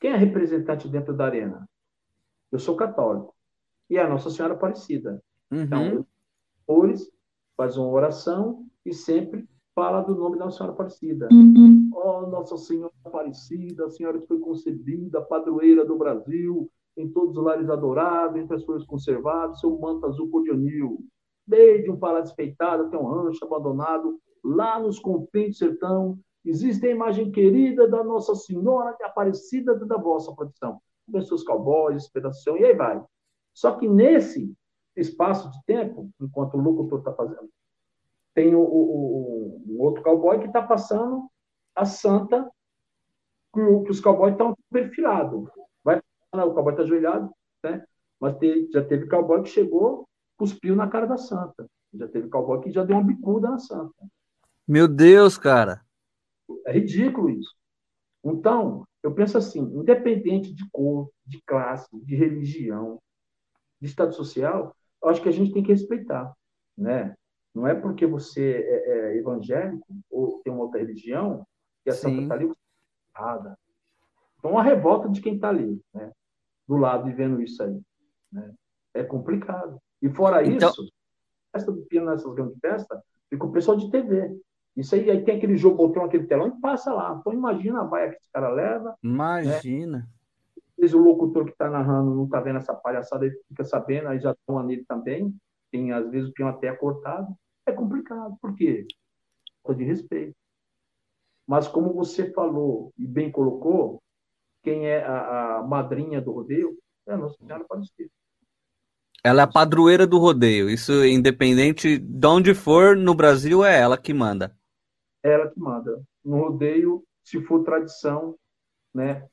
quem é representante dentro da arena? Eu sou católico e a Nossa Senhora Aparecida. Uhum. Então, eles faz uma oração e sempre fala do nome da Nossa Senhora Aparecida. Uhum. Oh, Nossa Senhora Aparecida, a Senhora que foi concebida, padroeira do Brasil, em todos os lares adorados, entre as flores conservadas, seu manto azul cor de anil. Desde um palácio feitado até um rancho abandonado, lá nos confins do sertão, existe a imagem querida da Nossa Senhora Aparecida da vossa proteção. Pessoas cowboys, esperação, e aí vai. Só que nesse espaço de tempo, enquanto o locutor está fazendo, tem o, o, o, outro cowboy que está passando a santa que, que os cowboys estão perfilados. Vai, o cowboy está ajoelhado, né? mas te, já teve cowboy que chegou, cuspiu na cara da santa. Já teve cowboy que já deu uma bicuda na santa. Meu Deus, cara. É ridículo isso. Então, eu penso assim, independente de cor, de classe, de religião, de Estado social, eu acho que a gente tem que respeitar, né? Não é porque você é, é evangélico ou tem uma outra religião que a Sim. santa está ali errada. Então, uma revolta de quem está ali, né? Do lado e vendo isso aí, né? É complicado. E fora então... isso, festa do piano nessas grandes festas, fica o pessoal de TV. Isso aí, aí tem aquele jogo, botão, aquele telão e passa lá. Então imagina a vaia que esse cara leva. Né? Imagina. Né? vezes o locutor que está narrando não está vendo essa palhaçada, ele fica sabendo, aí já estão nele também. Tem, às vezes, o peão até cortado. É complicado. Por quê? Falta de respeito. Mas, como você falou e bem colocou, quem é a, a madrinha do rodeio é a Nossa Senhora Aparecida. Ela é a padroeira do rodeio. Isso, independente de onde for no Brasil, é ela que manda. É ela que manda. No rodeio, se for tradição, né,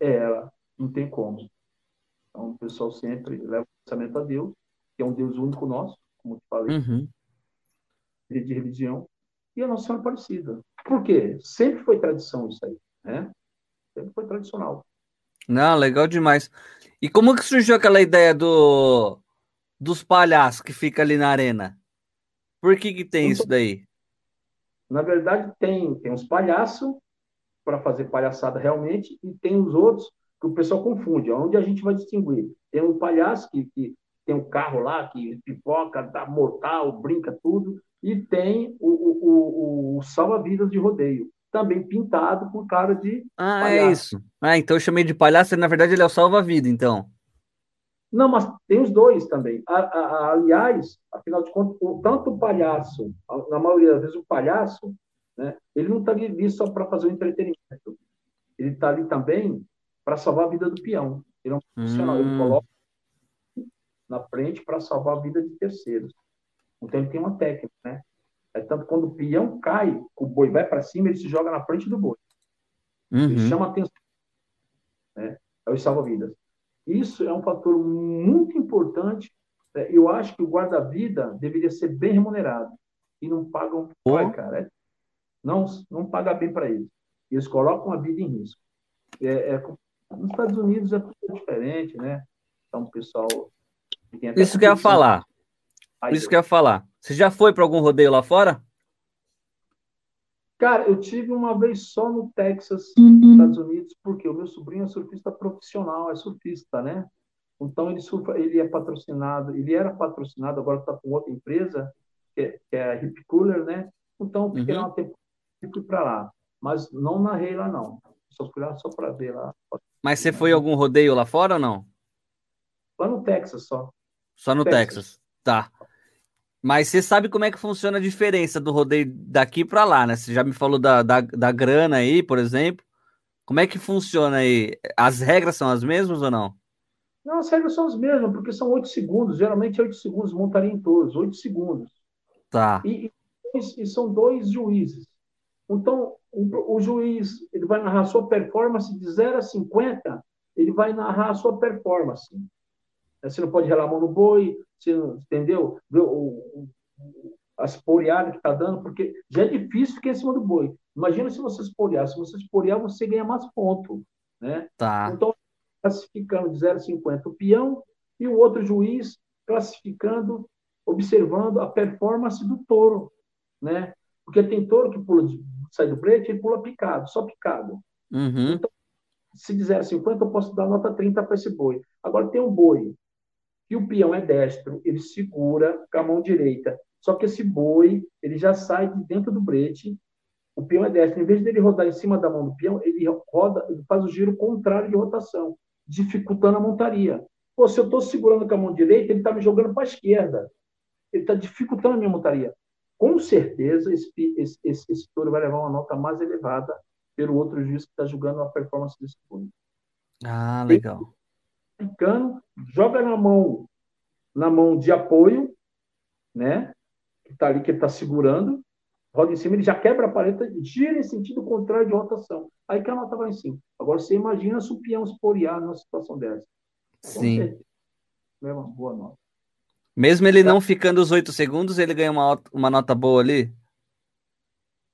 é ela não tem como. Então, o pessoal sempre leva o pensamento a Deus que é um Deus único nosso, como eu falei, uhum. de religião, e a Nossa Senhora Aparecida. Por quê? Sempre foi tradição isso aí, né? Sempre foi tradicional. Não, legal demais. E como que surgiu aquela ideia do dos palhaços que fica ali na arena? Por que que tem isso daí? Na verdade, tem, tem uns palhaços para fazer palhaçada realmente e tem os outros que o pessoal confunde. Onde a gente vai distinguir? Tem um palhaço que, que tem um carro lá que pipoca, dá mortal, brinca tudo, e tem o, o, o, o salva-vidas de rodeio, também pintado com cara de. Ah, é palhaço. é isso. Ah, então eu chamei de palhaço, na verdade ele é o salva-vida, então. Não, mas tem os dois também. A, a, aliás, afinal de contas, o, tanto o palhaço, na maioria das vezes o palhaço, né, ele não está ali só para fazer o entretenimento. Ele está ali também para salvar a vida do peão. Ele é um profissional, hum. ele coloca na frente para salvar a vida de terceiros. Então ele tem uma técnica, né? É tanto quando o peão cai, o boi vai para cima, ele se joga na frente do boi. Uhum. Ele chama atenção. Né? É o salva-vidas. Isso é um fator muito importante. Né? Eu acho que o guarda-vida deveria ser bem remunerado. E não pagam. Oh. Cara, é... não, não paga bem para eles. Eles colocam a vida em risco. É, é... nos Estados Unidos é tudo diferente, né? Então, o pessoal. Isso que eu ia falar. Aí, Isso que eu ia falar. Você já foi para algum rodeio lá fora? Cara, eu tive uma vez só no Texas, uhum. Estados Unidos, porque o meu sobrinho é surfista profissional, é surfista, né? Então ele surfa, ele é patrocinado, ele era patrocinado, agora está com outra empresa, que é, que é a Hip Cooler, né? Então eu fiquei uhum. lá um tempo e fui para lá, mas não narrei lá não, só fui lá só para ver lá. Mas você foi algum rodeio lá fora ou não? Lá no Texas só. Só no Texas. Texas. Tá. Mas você sabe como é que funciona a diferença do rodeio daqui para lá, né? Você já me falou da, da, da, grana aí, por exemplo. Como é que funciona aí? As regras são as mesmas ou não? Não, as regras são as mesmas, porque são oito segundos. Geralmente é oito segundos, montaria em todos, oito segundos. Tá. E, e, e, são dois juízes. Então, o, o, juiz ele vai narrar a sua performance de 0 a 50, ele vai narrar a sua performance. Você não pode relar a mão no boi, você não, entendeu? O, as poreadas que está dando, porque já é difícil ficar em cima do boi. Imagina se você esporear. Se você esporear, você ganha mais ponto. Né? Tá. Então, classificando de 0,50 o peão e o outro juiz classificando, observando a performance do touro. Né? Porque tem touro que pula, sai do brete, ele pula picado, só picado. Uhum. Então, se de 0,50, eu posso dar nota 30 para esse boi. Agora, tem um boi que o peão é destro, ele segura com a mão direita. Só que esse boi, ele já sai de dentro do brete, o peão é destro. Em vez dele rodar em cima da mão do peão, ele roda, ele faz o giro contrário de rotação, dificultando a montaria. Pô, se eu estou segurando com a mão direita, ele está me jogando para a esquerda. Ele está dificultando a minha montaria. Com certeza, esse, esse, esse, esse touro vai levar uma nota mais elevada pelo outro juiz que está julgando a performance desse touro. Ah, legal ficando, joga na mão na mão de apoio, né? Que está ali, que ele está segurando, roda em cima, ele já quebra a paleta, gira em sentido contrário de rotação. Aí que a nota vai em cima. Agora você imagina se o peão esporear numa situação dessa. Sim. É uma boa nota. Mesmo ele tá. não ficando os oito segundos, ele ganha uma, uma nota boa ali?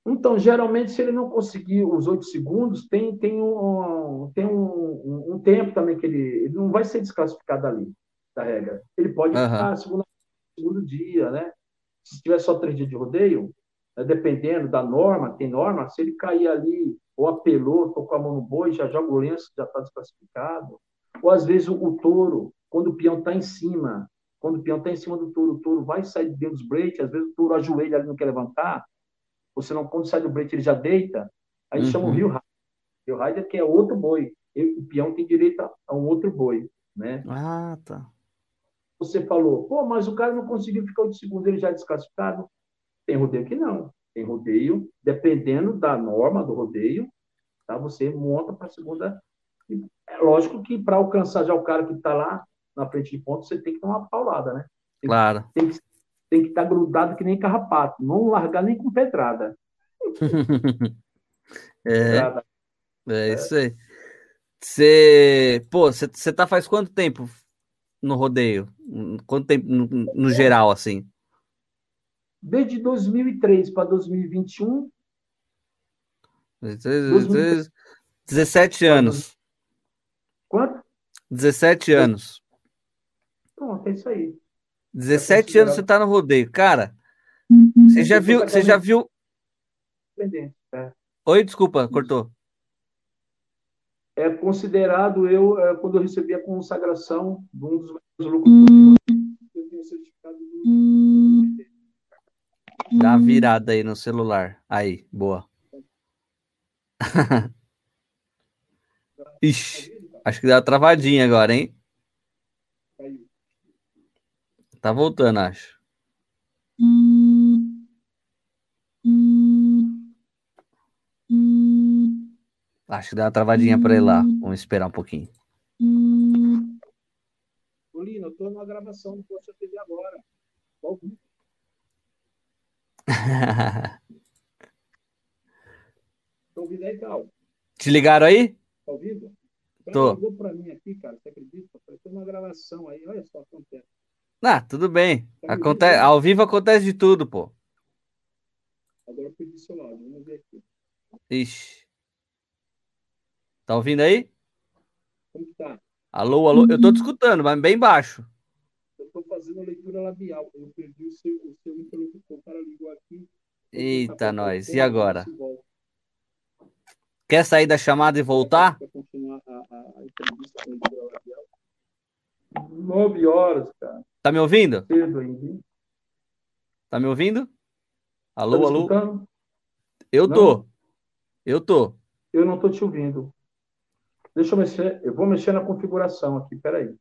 Então, geralmente, se ele não conseguir os oito segundos, tem, tem, um, tem um, um, tempo também que ele, ele não vai ser desclassificado ali, da regra. Ele pode uhum. ficar segundo, segundo dia, né? Se tiver só três dias de rodeio, né, dependendo da norma, tem norma, se ele cair ali, ou apelou, tocou a mão no boi, já joga o lenço, já está desclassificado. Ou às vezes o, o touro, quando o peão está em cima, quando o peão está em cima do touro, o touro vai sair de dentro dos breaks, às vezes o touro ajoelha ali não quer levantar, você não, quando sai do brete, ele já deita, aí uhum. chama o Rio Rider. Rio Rider que é outro boi. o peão tem direito a um outro boi, né? Ah, tá. Você falou, pô, mas o cara não conseguiu ficar de segundo, ele já é desclassificado? Tem rodeio que não. Tem rodeio, dependendo da norma do rodeio, tá? Você monta para a segunda. É lógico que para alcançar já o cara que está lá na frente de ponto, você tem que dar uma paulada, né? Tem claro. Tem que tem que estar grudado que nem carrapato, não largar nem com pedrada. *laughs* é, é isso aí. Você, pô, você tá faz quanto tempo no rodeio? Quanto tempo no, no geral, assim? Desde 2003 para 2021. 2003, 17 anos. Quanto? 17 anos. Pronto, é isso aí. 17 anos você tá no rodeio. Cara, você já viu. Você já viu. É. Oi, desculpa, cortou. É considerado eu, é, quando eu recebi a consagração de um dos locutores, eu tenho certificado do. Dá uma virada aí no celular. Aí, boa. *laughs* Ixi, acho que deu uma travadinha agora, hein? Tá voltando, acho. Acho que deu uma travadinha para ele lá. Vamos esperar um pouquinho. Ô, Lino, eu tô numa gravação, não posso atender agora. *laughs* Tô ouvindo aí, Cal? Te ligaram aí? Tá ouvindo? Tô. Ligou pra mim aqui, cara, você acredita? Apareceu uma gravação aí, olha só o que acontece. Ah, tudo bem. Acontece, ao vivo acontece de tudo, pô. Agora eu perdi seu lado, vamos ver aqui. Ixi. Tá ouvindo aí? Como que tá? Alô, alô? Eu tô te escutando, mas bem baixo. Eu tô fazendo a leitura labial. Eu perdi o seu, o seu interlocutor. O cara ligou aqui. Eita, nós. E agora? Quer sair da chamada e voltar? Para continuar a, a, a entrevista com o labial. Nove horas, cara. Tá me ouvindo? Tá me ouvindo? Alô, Tá alô? escutando? Eu Não. tô. Eu tô. Eu não tô te ouvindo. Deixa eu mexer. Eu vou mexer na configuração aqui. Peraí.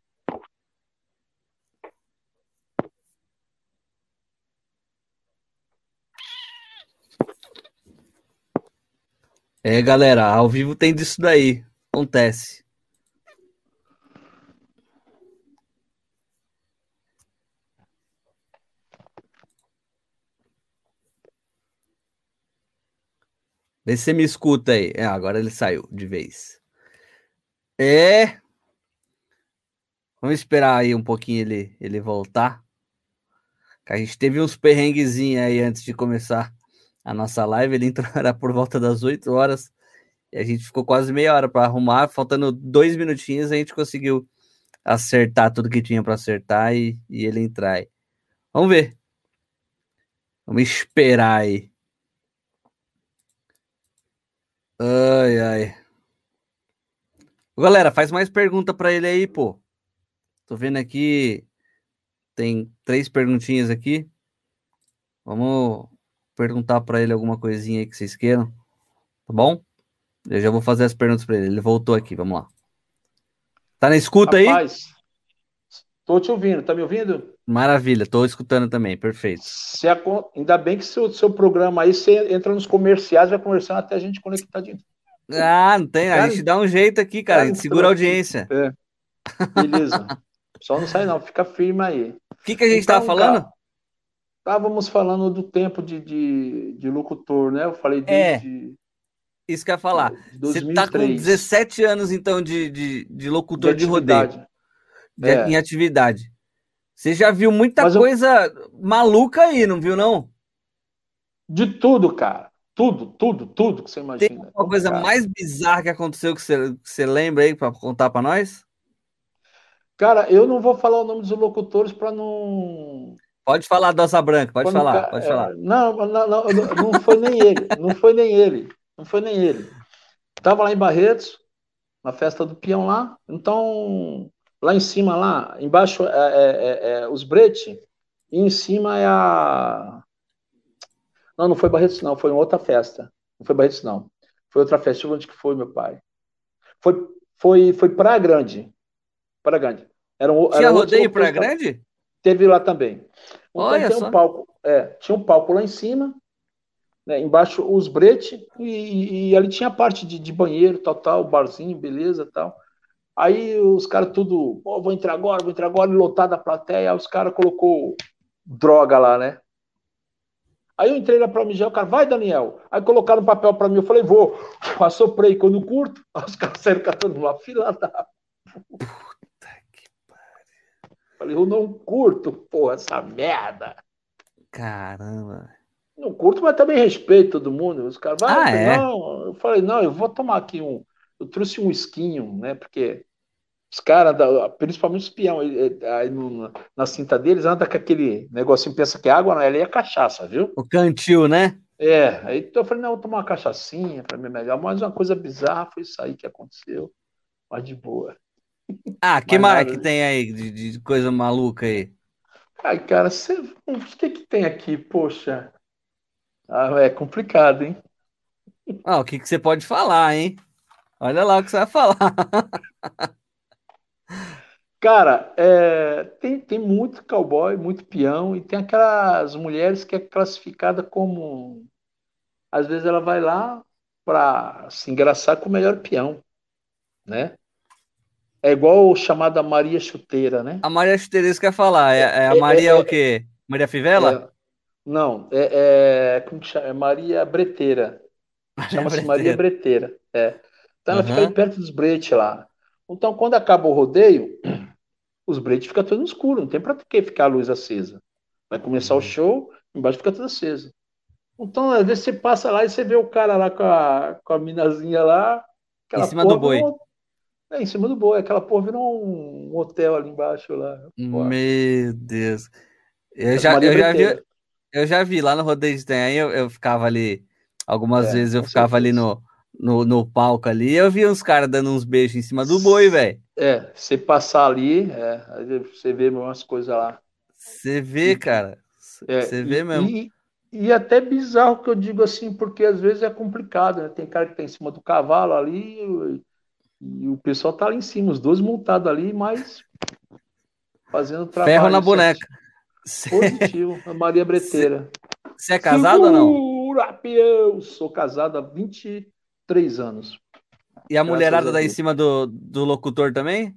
É, galera, ao vivo tem disso daí. Acontece. Vê se você me escuta aí. É, agora ele saiu de vez. É. Vamos esperar aí um pouquinho ele, ele voltar. A gente teve uns perrenguezinhos aí antes de começar a nossa live. Ele entrou *laughs* era por volta das 8 horas. E a gente ficou quase meia hora para arrumar. Faltando dois minutinhos, a gente conseguiu acertar tudo que tinha para acertar e, e ele entrar aí. Vamos ver. Vamos esperar aí. Ai, ai. Galera, faz mais pergunta para ele aí, pô. Tô vendo aqui. Tem três perguntinhas aqui. Vamos perguntar para ele alguma coisinha aí que vocês queiram. Tá bom? Eu já vou fazer as perguntas para ele. Ele voltou aqui, vamos lá. Tá na escuta aí? Tô te ouvindo. Tá me ouvindo? Maravilha, tô escutando também, perfeito. Se a ainda bem que seu, seu programa aí, você entra nos comerciais, vai conversando até a gente conectar de Ah, não tem, a Cara, gente dá um jeito aqui, cara, a gente segura a audiência. Beleza. Só não sai não, fica firme aí. O que, que a gente Então, tava falando? cara, Estávamos falando do tempo de, de, de locutor, né? Eu falei É, desde Isso que eu ia falar. de Você tá com 2003. 17 anos, então, de, de, de locutor de, rodeio, atividade. De- É. em atividade. Você já viu muita Mas eu- coisa maluca aí, não viu, não? De tudo, cara. Tudo, tudo, tudo que você Tem imagina. alguma coisa Cara. mais bizarra que aconteceu que você, que você lembra aí para contar para nós? Cara, eu não vou falar o nome dos locutores para não. Pode falar, Doça Branca, pode pra não falar, pode é, falar. Não, não, não, não, não foi nem ele. Não foi nem ele. Não foi nem ele. Tava lá em Barretos, na festa do peão lá. Então, lá em cima, lá, embaixo é, é- é- é os brete, e em cima é a. Não, não foi Barretos, não, foi outra festa. Não foi Barretos, não. Foi outra festa. Onde que foi, meu pai. Foi, foi, foi Praia Grande. Praia Grande. Era um, Tinha era rodeio pra locutores tam- grande? Teve lá também. Então Olha só. um palco, é, tinha um palco lá em cima, né, embaixo os brete, e, e- e ali tinha a parte de, de banheiro, tal, tal, barzinho, beleza, tal. Aí os caras tudo, pô, vou entrar agora, vou entrar agora, lotada a plateia, aí os caras colocou droga lá, né? Aí eu entrei lá pra mijar, o cara, vai, Daniel. Aí colocaram um papel pra mim, eu falei, vou. *laughs* Assoprei quando curto, aí *laughs* os caras saíram catando uma fila da. Falei, eu não curto, porra, essa merda. Caramba. Não curto, mas também respeito todo mundo. Os caras, ah, é? não. Eu falei, não, eu vou tomar aqui um. Eu trouxe um esquinho, né? Porque os caras, principalmente os peão, aí no, na cinta deles, anda com aquele negocinho, pensa que é água, não, ela é cachaça, viu? O cantil, né? É, aí eu falei, não, vou tomar uma cachaçinha para mim é melhor, mas uma coisa bizarra foi isso aí que aconteceu, mas de boa. Ah, que mais que tem aí de, de, coisa maluca aí? Ai, cara, você, o que que tem aqui, poxa? Ah, é complicado, hein? Ah, o que, que você pode falar, hein? Olha lá o que você vai falar. *laughs* Cara, é, tem, tem muito cowboy, muito peão, e tem aquelas mulheres que é classificada como. Às vezes ela vai lá para se engraçar com o melhor peão, né? É igual o chamada Maria Chuteira, né? A Maria Chuteira, isso quer falar. É, é a é, Maria é, o quê? Maria Fivela? É, não, é, como que chama? É Maria Breteira. Chama-se Maria Breteira. É. Então ela uhum. fica aí perto dos bretes lá. Então, quando acaba o rodeio, *clears throat* os bretes ficam tudo escuro, não tem para que ficar a luz acesa. Vai começar o uhum. show, embaixo fica tudo aceso. Então, às vezes você passa lá e você vê o cara lá com a, com a minazinha lá. Em cima do boi. Virou... É, em cima do boi. Aquela porra virou um hotel ali embaixo lá. Porra. Meu Deus. Eu já, eu, já vi, eu já vi lá no Rodeio de Tem, eu, eu ficava ali. Algumas é, vezes eu ficava certeza. ali no, no, no palco ali, eu vi uns caras dando uns beijos em cima do boi, velho. É, você passar ali, é, você vê umas coisas lá. Você vê, cara. Você é, vê e, mesmo. E, e até bizarro que eu digo assim, porque às vezes é complicado, né? Tem cara que tá em cima do cavalo ali e, e o pessoal tá lá em cima, os dois montados ali, mas fazendo trabalho. Ferro na boneca. Positivo, a Maria *laughs* Breteira. Você é casado ou não? Peão. Sou casado há 20 três anos. E a mulherada daí em cima do, do locutor também?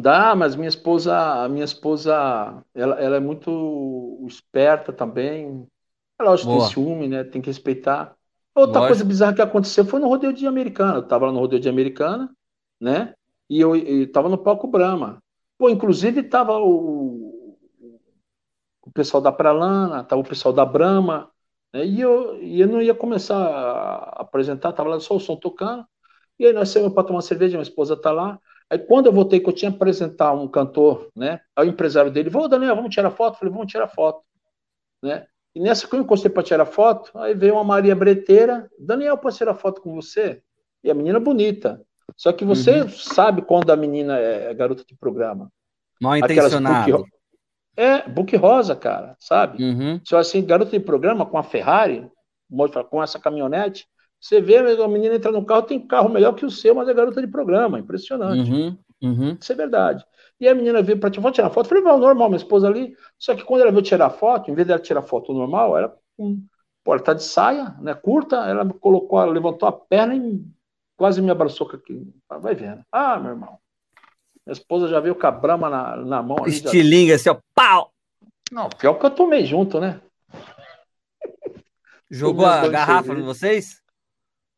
Dá, mas minha esposa, a minha esposa, ela, ela é muito esperta também. Ela acho que tem ciúme, né? Tem que respeitar. Outra Lógico. coisa bizarra que aconteceu foi no rodeio de Americana. Eu tava lá no rodeio de Americana, né? E eu, eu tava no palco Brahma. Pô, inclusive tava o, o pessoal da Pralana, tava o pessoal da Brahma, né? E, eu, e eu não ia começar a apresentar, estava lá só o som tocando. E aí nós saímos para tomar cerveja, minha esposa está lá. Aí quando eu voltei, que eu tinha que apresentar um cantor, né? Aí o empresário dele, vou, Daniel, vamos tirar foto? Eu falei, vamos tirar foto. Né? E nessa que eu encostei para tirar foto, aí veio uma Maria Breteira, Daniel, posso tirar foto com você? E a menina bonita. Só que você uhum. sabe quando a menina é garota de programa. Mal intencionado. É, book rosa, cara, sabe? Uhum. Se assim, garoto de programa com a Ferrari, com essa caminhonete, você vê a menina entrar no carro, tem carro melhor que o seu, mas é garota de programa, impressionante. Uhum. Uhum. Isso é verdade. E a menina veio para te tirar foto, eu falei, não, normal, minha esposa ali. Só que quando ela veio tirar foto, em vez dela tirar foto normal, ela, um, pô, ela tá de saia, né, curta, ela colocou, ela levantou a perna e quase me abraçou aqui. Vai vendo. Ah, meu irmão. Minha esposa já veio com a brama na, na mão. Ali, Estilinga, já... assim, ó, pau! Não, pior que eu tomei junto, né? Jogou a garrafa de vocês?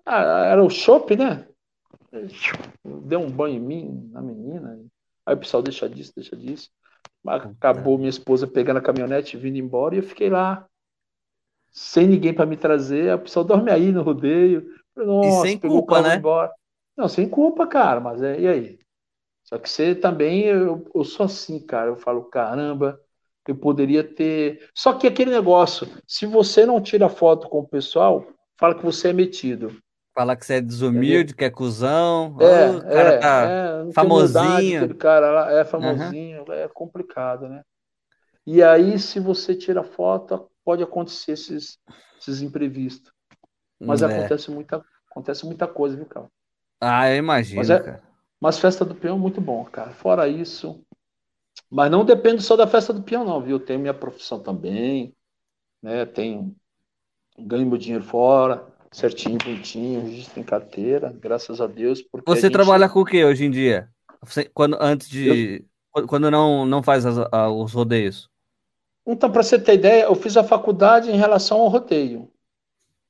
Ah, era o chopp, né? Deu um banho em mim, na menina. Aí o pessoal deixa disso, deixa disso. Acabou minha esposa pegando a caminhonete vindo embora e eu fiquei lá, sem ninguém para me trazer. O pessoal dorme aí no rodeio. Nossa, e sem culpa, né? Embora. Não, sem culpa, cara, mas é, e aí? Só que você também, eu, eu sou assim, cara. Eu falo, caramba, eu poderia ter. Só que aquele negócio, se você não tira foto com o pessoal, fala que você é metido. Fala que você é desumilde, que é cuzão. É, o cara é, tá é, famosinho. Aquele cara lá é famosinho, uhum. é complicado, né? E aí, se você tira foto, pode acontecer esses, esses imprevistos. Mas é. acontece, muita, acontece muita coisa, viu, cara? Ah, eu imagino, mas é, cara. Mas festa do peão é muito bom, cara. Fora isso. Mas não depende só da festa do peão, não, viu? Tenho minha profissão também, né? Tenho. Ganho meu dinheiro fora, certinho, bonitinho, registro em carteira, graças a Deus. Porque Você gente... trabalha com o que hoje em dia? Você, quando, antes de. Eu... Quando não, não faz as, a, os rodeios? Então, para você ter ideia, eu fiz a faculdade em relação ao rodeio.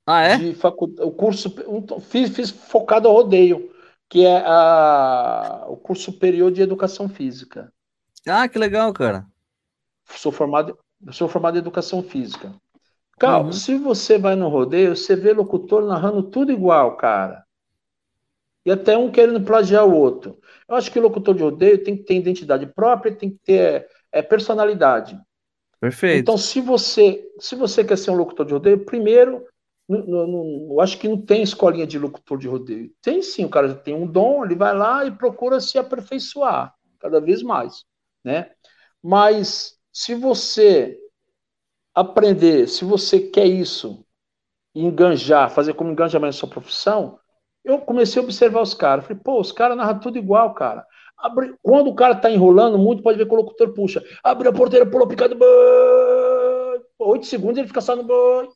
Ah, é? De facu... O curso. Fiz, fiz focado ao rodeio que é a, o curso superior de educação física. Ah, que legal, cara. Sou formado, sou formado em educação física. Cal, uhum. se você vai no rodeio, você vê locutor narrando tudo igual, cara. E até um querendo plagiar o outro. Eu acho que o locutor de rodeio tem que ter identidade própria, tem que ter é, personalidade. Perfeito. Então, se você, se você quer ser um locutor de rodeio, primeiro, no, no, eu acho que não tem escolinha de locutor de rodeio. Tem sim, o cara tem um dom, ele vai lá e procura se aperfeiçoar cada vez mais, né? Mas se você aprender, se você quer isso, enganjar, fazer como enganjamento na sua profissão, eu comecei a observar os caras. Falei, pô, os caras narram tudo igual, cara. Abre... Quando o cara tá enrolando muito, pode ver que o locutor puxa. Abre a porteira, pulou picado, boi. Oito segundos ele fica só no boi.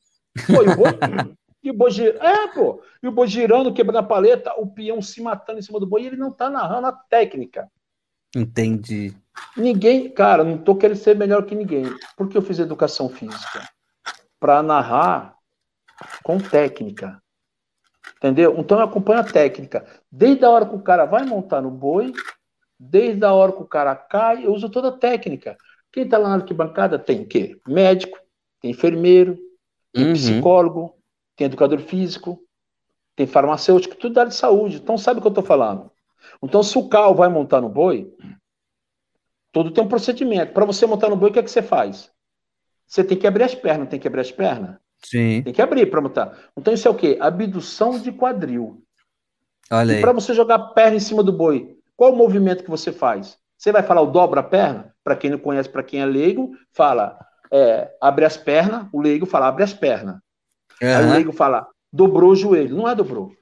Pô, e o boi, *laughs* e o boi girando. É, pô. E o boi girando, quebrando a paleta, o peão se matando em cima do boi, e ele não tá narrando a técnica. Entendi. Ninguém, cara, não tô querendo ser melhor que ninguém. Porque eu fiz educação física para narrar com técnica. Entendeu? Então eu acompanho a técnica. Desde a hora que o cara vai montar no boi, desde a hora que o cara cai, eu uso toda a técnica. Quem está lá na arquibancada tem o quê? Médico, tem enfermeiro, tem uhum. psicólogo, tem educador físico, tem farmacêutico, tudo da área de saúde. Então sabe o que eu estou falando. Então, se o carro vai montar no boi, tudo tem um procedimento. Para você montar no boi, o que é que você faz? Você tem que abrir as pernas, tem que abrir as pernas? Sim. Tem que abrir para montar. Então, isso é o quê? Abdução de quadril. Olha e para você jogar a perna em cima do boi, qual o movimento que você faz? Você vai falar o dobra a perna? Para quem não conhece, para quem é leigo, fala é, abre as pernas, o leigo fala abre as pernas. Uhum. Aí o leigo fala dobrou o joelho. Não é dobrou.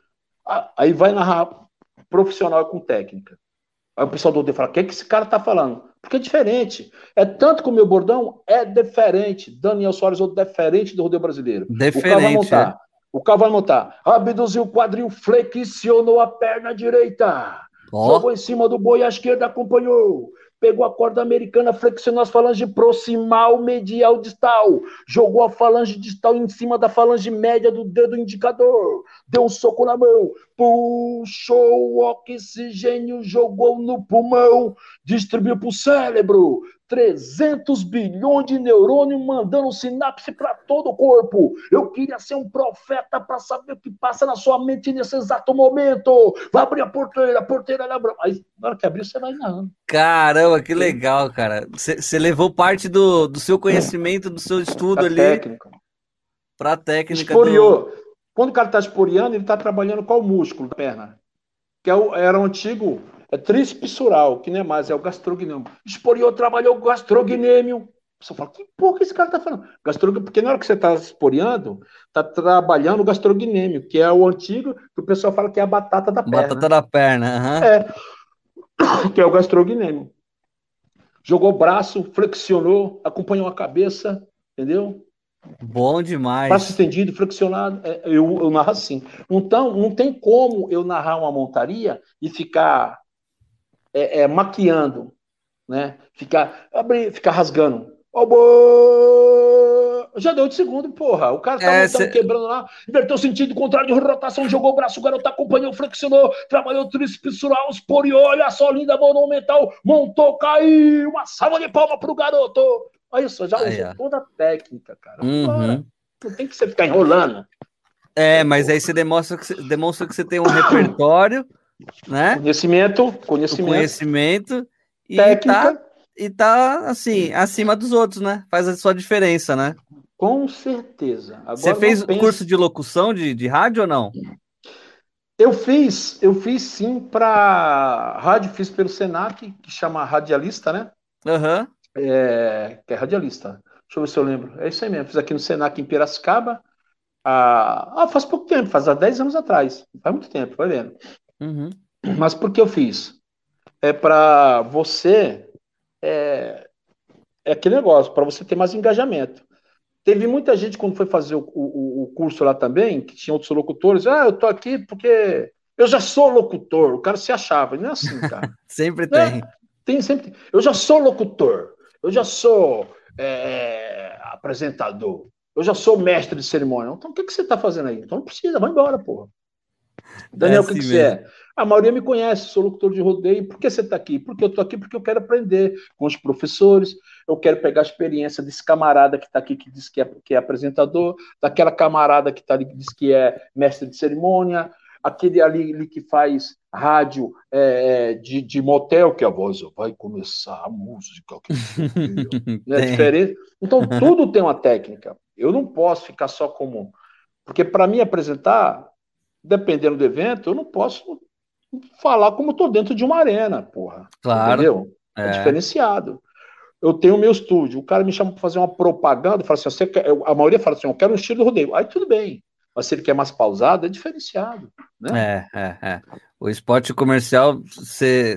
Aí vai narrar profissional com técnica. Aí o pessoal do rodeio fala: o que, é que esse cara está falando? Porque é diferente. É tanto que o meu bordão é diferente. Daniel Soares, outro diferente do rodeio brasileiro. Diferente. O cara vai montar. É. O cara vai montar. Abduziu o quadril, flexionou a perna direita. Oh. Jogou em cima do boi, a esquerda acompanhou pegou a corda americana, flexionou as falanges proximal, medial, distal, jogou a falange distal em cima da falange média do dedo indicador, deu um soco na mão, puxou o oxigênio, jogou no pulmão, distribuiu para o cérebro, 300 bilhões de neurônios mandando sinapse para todo o corpo. Eu queria ser um profeta para saber o que passa na sua mente nesse exato momento. Vai abrir a porteira, a porteira abre. Aí, na hora que abrir, você vai narrando. Caramba, que legal, cara. Você levou parte do, do seu conhecimento, do seu estudo pra ali. Técnica. Para técnica. Esporiou. Do... Quando o cara está esporeando, ele está trabalhando qual músculo da perna? Que é o, era o antigo é tríceps sural, que não é mais, é o gastrognêmio. Esporiou trabalhou o gastrognêmio. Você fala, que porra que esse cara tá falando? Gastrognêmio, porque na hora que você está esporeando, tá trabalhando o gastrognêmio, que é o antigo, que o pessoal fala que é a batata da perna. Batata da perna, uhum. É. *coughs* Que é o gastrognêmio. Jogou o braço, flexionou, acompanhou a cabeça, entendeu? Bom demais. Braço estendido, flexionado. É, eu, eu narro assim. Então, não tem como eu narrar uma montaria e ficar é, é, maquiando, né? Ficar, abrir, ficar rasgando. Oh, já deu de segundo, porra. O cara tá é, cê... quebrando lá, inverteu o sentido contrário de rotação, jogou o braço, o garoto acompanhou, flexionou, trabalhou tríceps esporiou, olha só, linda monumental, montou, caiu, uma salva de palma pro garoto. Olha isso, já usou toda a técnica, cara. Uhum. Não tem que você ficar enrolando. É, mas aí você demonstra que você, demonstra que você tem um repertório né? Conhecimento, conhecimento, o conhecimento e técnica. Tá, e tá assim, acima dos outros, né? Faz a sua diferença, né? Com certeza. Agora Você fez penso... curso de locução de, de rádio ou não? Eu fiz, eu fiz sim para rádio, fiz pelo Senac, que chama radialista, né? Aham. Uhum. É, que é radialista. Deixa eu ver se eu lembro. É isso aí mesmo. Fiz aqui no Senac em Piracicaba. Ah, faz pouco tempo, faz há 10 anos atrás. Faz muito tempo, vai vendo. Uhum. Mas por que eu fiz? É para você. É, é aquele negócio, para você ter mais engajamento. Teve muita gente, quando foi fazer o, o, o, curso lá também, que tinha outros locutores. Ah, eu tô aqui porque eu já sou locutor. O cara se achava. Não é assim, cara. *laughs* sempre tem. É, tem sempre. Eu já sou locutor. Eu já sou é, apresentador. Eu já sou mestre de cerimônia. Então, o que, que você está fazendo aí? Então, não precisa, vai embora, porra. Daniel, é assim o que, que você é? A maioria me conhece, sou locutor de rodeio. Por que você está aqui? Porque eu estou aqui porque eu quero aprender com os professores, eu quero pegar a experiência desse camarada que está aqui, que diz que é, que é apresentador, daquela camarada que está ali, que diz que é mestre de cerimônia, aquele ali, ali que faz rádio é, é de, de, motel, que a voz vai começar a música. Que *laughs* é diferente. Então, *laughs* tudo tem uma técnica. Eu não posso ficar só como. Porque, para mim, apresentar, dependendo do evento, eu não posso falar como estou dentro de uma arena, porra. Claro. Entendeu? É, é diferenciado. Eu tenho o meu estúdio, o cara me chama para fazer uma propaganda, fala assim, você quer... a maioria fala assim, eu quero um estilo de rodeio. Aí tudo bem. Mas se ele quer mais pausado, é diferenciado. Né? É, é, é. O esporte comercial, você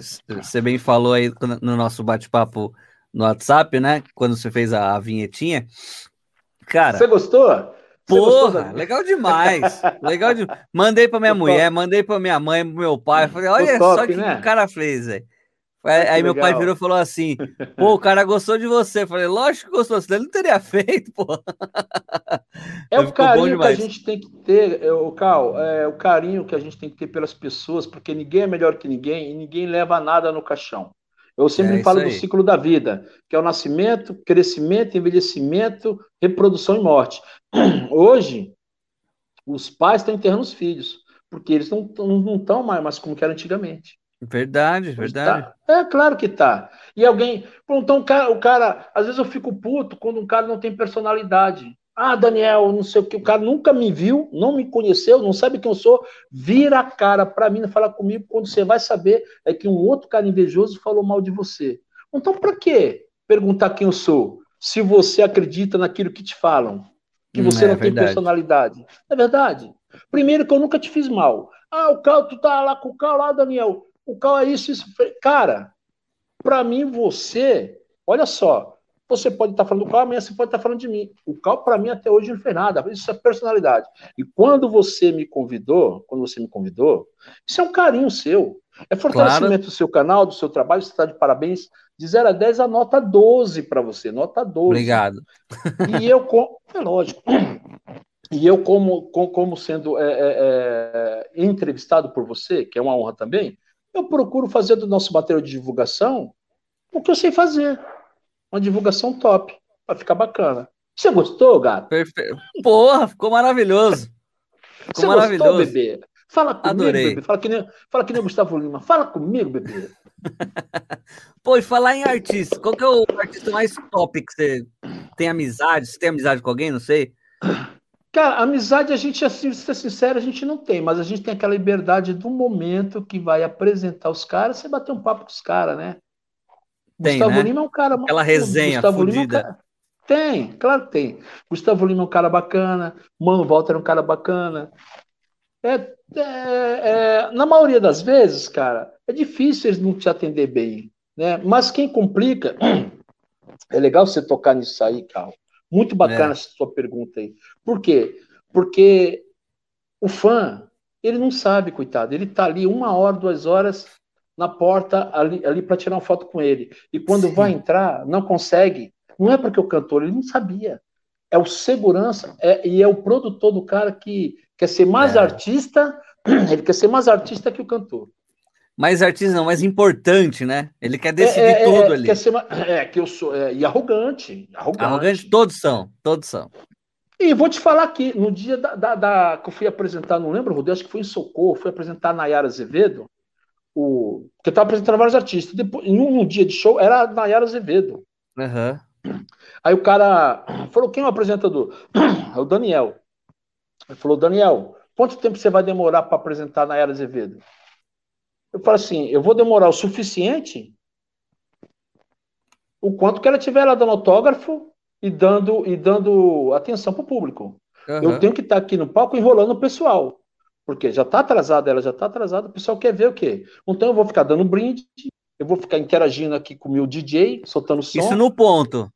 bem falou aí no nosso bate-papo no WhatsApp, né? Quando você fez a, a vinhetinha. Cara. Você gostou? Porra, legal demais. legal de... Mandei para minha mulher, mandei para minha mãe, pro meu pai. Falei, olha top, só o que, né? o cara fez, velho. Aí, aí meu pai virou e falou assim: *laughs* pô, o cara gostou de você. Eu falei, lógico que gostou, senão ele não teria *laughs* feito, pô. É o carinho que a gente tem que ter, é, o Cal, é o carinho que a gente tem que ter pelas pessoas, porque ninguém é melhor que ninguém e ninguém leva nada no caixão. Eu sempre é falo do ciclo da vida, que é o nascimento, crescimento, envelhecimento, reprodução e morte. *clears throat* Hoje, os pais estão enterrando os filhos, porque eles não estão mais, mais como que era antigamente. Verdade, verdade. Tá. É claro que tá. E alguém. Então o cara, o cara, às vezes eu fico puto quando um cara não tem personalidade. Ah, Daniel, não sei o que, o cara nunca me viu, não me conheceu, não sabe quem eu sou, vira a cara para mim, falar comigo, quando você vai saber é que um outro cara invejoso falou mal de você. Então, para que perguntar quem eu sou, se você acredita naquilo que te falam, que você hum, é não verdade. tem personalidade? É verdade. Primeiro que eu nunca te fiz mal. Ah, o Cal, tu tá lá com o Cal lá, Daniel. O Cal é isso, isso. Cara, para mim, você, olha só, você pode estar falando do Cal, amanhã você pode estar falando de mim. O Cal, para mim, até hoje não fez nada. Isso é personalidade. E quando você me convidou, quando você me convidou, isso é um carinho seu. É fortalecimento claro. do seu canal, do seu trabalho, você está de parabéns. De 0 a 10, a nota 12 para você, nota 12. Obrigado. E eu, é lógico, e eu, como, como sendo é, é, é, entrevistado por você, que é uma honra também, eu procuro fazer do nosso material de divulgação o que eu sei fazer. Uma divulgação top, para ficar bacana. Você gostou, gato? Perfeito. Porra, ficou maravilhoso. Ficou Você maravilhoso. gostou, bebê? Fala comigo, Adorei. bebê. Fala que, nem, fala que nem o Gustavo Lima. Fala comigo, bebê. *laughs* Pô, e falar em artista, qual que é o artista mais top que você tem amizade? Você tem amizade com alguém? Não sei. Cara, amizade a gente, assim, ser sincero, a gente não tem, mas a gente tem aquela liberdade do momento que vai apresentar os caras, você bater um papo com os caras, né? Tem, Gustavo né? Lima é um cara. Aquela resenha Gustavo Lima é um cara... Tem, claro que tem. Gustavo Lima é um cara bacana, Mano Walter é um cara bacana. É, é, é, na maioria das vezes, cara, é difícil eles não te atender bem. Né? Mas quem complica. *clears throat* É legal você tocar nisso aí, Carl. Muito bacana é. essa sua pergunta aí. Por quê? Porque o fã, ele não sabe, coitado. Ele tá ali uma hora, duas horas na porta ali, ali para tirar uma foto com ele. E quando Sim. vai entrar, não consegue. Não é porque o cantor, ele não sabia. É o segurança é, e é o produtor do cara que quer ser mais é. artista, *clears throat* ele quer ser mais artista que o cantor. Mais artista não, mais importante, né? Ele quer decidir é, é, tudo é, ali. Quer ser, é, que eu sou. É, e arrogante, arrogante. Arrogante, todos são, todos são. E vou te falar aqui, no dia da, da, da que eu fui apresentar, não lembro, Rodrigo, acho que foi em Socorro, fui apresentar Nayara Azevedo, o, que eu estava apresentando vários artistas. Depois, em um, dia de show, era a Nayara Azevedo. Uhum. Aí o cara falou: quem é o apresentador? *clears throat* É o Daniel. Ele falou: Daniel, quanto tempo você vai demorar para apresentar Nayara Azevedo? Eu falo assim: eu vou demorar o suficiente o quanto que ela estiver lá dando autógrafo e dando, e dando atenção para o público. Uhum. Eu tenho que estar tá aqui no palco enrolando o pessoal. Porque já está atrasada, ela já está atrasada, o pessoal quer ver o quê? Então eu vou ficar dando brinde, eu vou ficar interagindo aqui com o meu DJ, soltando som. Isso no ponto.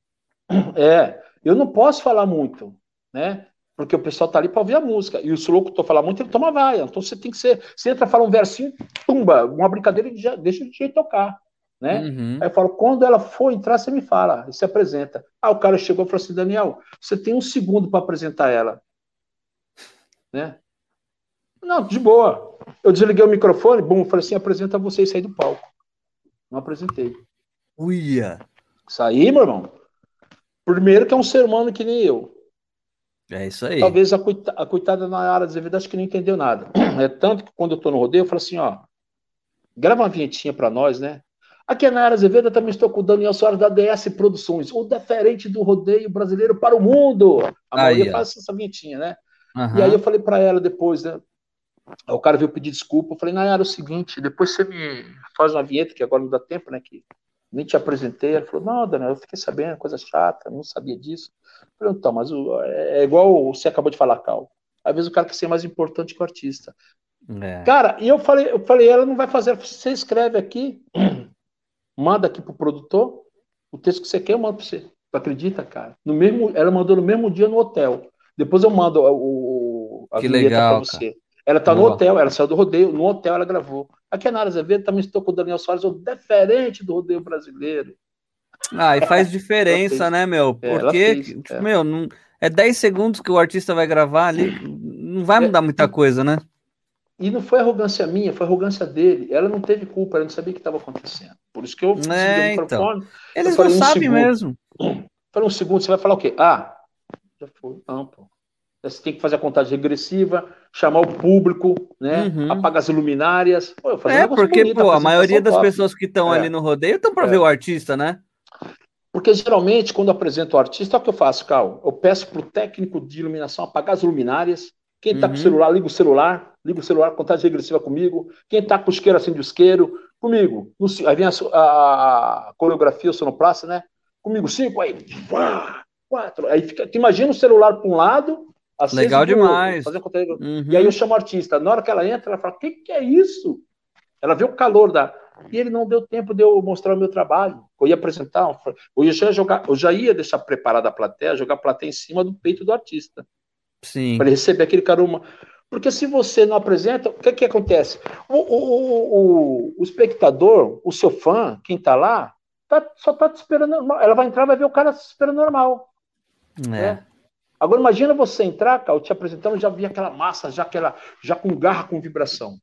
*clears throat* É, eu não posso falar muito, né? Porque o pessoal tá ali para ouvir a música. E o louco falar muito, ele toma vaia. Então você tem que ser. Você entra, fala um versinho, tumba, uma brincadeira e já deixa o DJ tocar. Né? Uhum. Aí eu falo, quando ela for entrar, você me fala, e se apresenta. Ah, o cara chegou e falou assim: Daniel, você tem um segundo para apresentar ela. Né? Não, de boa. Eu desliguei o microfone, bom, falei assim, apresenta você e saí do palco. Não apresentei. Uia! Saí, meu irmão. Primeiro que é um ser humano que nem eu. É isso aí. Talvez a, coita a coitada na área de acho que não entendeu nada. É tanto que quando eu tô no rodeio, eu falo assim, ó, grava uma vinhetinha para nós, né? Aqui é na Área Azevedo, eu também estou com o Daniel Soares da DS Produções, o deferente do rodeio brasileiro para o mundo. A maioria faz essa vinhetinha, né? Uhum. E aí eu falei para ela depois, né? O cara veio pedir desculpa. Eu falei, Nayara, é o seguinte, depois você me faz uma vinheta, que agora não dá tempo, né? Que nem te apresentei. Ela falou, não, Daniel, eu fiquei sabendo, coisa chata, não sabia disso. Eu falei, então, mas é igual você acabou de falar, Cal. Às vezes o cara quer ser mais importante que o artista. É. Cara, e eu falei, eu falei, ela não vai fazer. Você escreve aqui, *clears throat* manda aqui pro produtor, o texto que você quer, eu mando para você. Tu acredita, cara? No mesmo, ela mandou no mesmo dia no hotel. Depois eu mando o, a que legal, pra você. Cara. Ela tá Boa. no hotel, ela saiu do rodeio, no hotel ela gravou. Aqui é na Azevedo também estou com o Daniel Soares, o deferente do rodeio brasileiro. Ah, e faz *laughs* diferença, né, meu? É, Porque, fez, tipo, é. meu, não, é 10 segundos que o artista vai gravar ali, não vai mudar muita coisa, né? E não foi arrogância minha, foi arrogância dele. Ela não teve culpa, ela não sabia o que estava acontecendo. Por isso que eu é, então. Eles não um sabem segundo. mesmo. Falei um segundo, você vai falar o quê? Ah, já foi. Não, pô. Você tem que fazer a contagem regressiva, chamar o público, né? Uhum. Apagar as luminárias. Pô, é, porque pô, a maioria das top. pessoas que estão é. ali no rodeio estão para é. ver o artista, né? Porque geralmente, quando apresento o artista, olha o que eu faço, Carl. Eu peço para o técnico de iluminação apagar as luminárias. Quem está uhum. com o celular, liga o celular, liga o celular, contagem regressiva comigo. Quem está com o isqueiro, acende o isqueiro, comigo. No, aí vem a, a, a coreografia, o sonoplasta, né? Comigo, cinco, aí, quatro. Aí fica, imagina o celular para um lado, Legal demais. Uhum. E aí eu chamo o artista. Na hora que ela entra, ela fala: O que, que é isso? Ela vê o calor da. E ele não deu tempo de eu mostrar o meu trabalho. Eu ia apresentar, eu já, jogar, eu já ia deixar preparada a plateia, jogar a plateia em cima do peito do artista. Sim. Para ele receber aquele caruma. Porque se você não apresenta, o que, que acontece? O, o, o, o espectador, o seu fã, quem está lá, tá, só está te esperando normal. Ela vai entrar vai ver o cara se esperando normal. É. Né? Agora imagina você entrar, cara, eu te apresentando, já vi aquela massa, já aquela, já com garra, com vibração.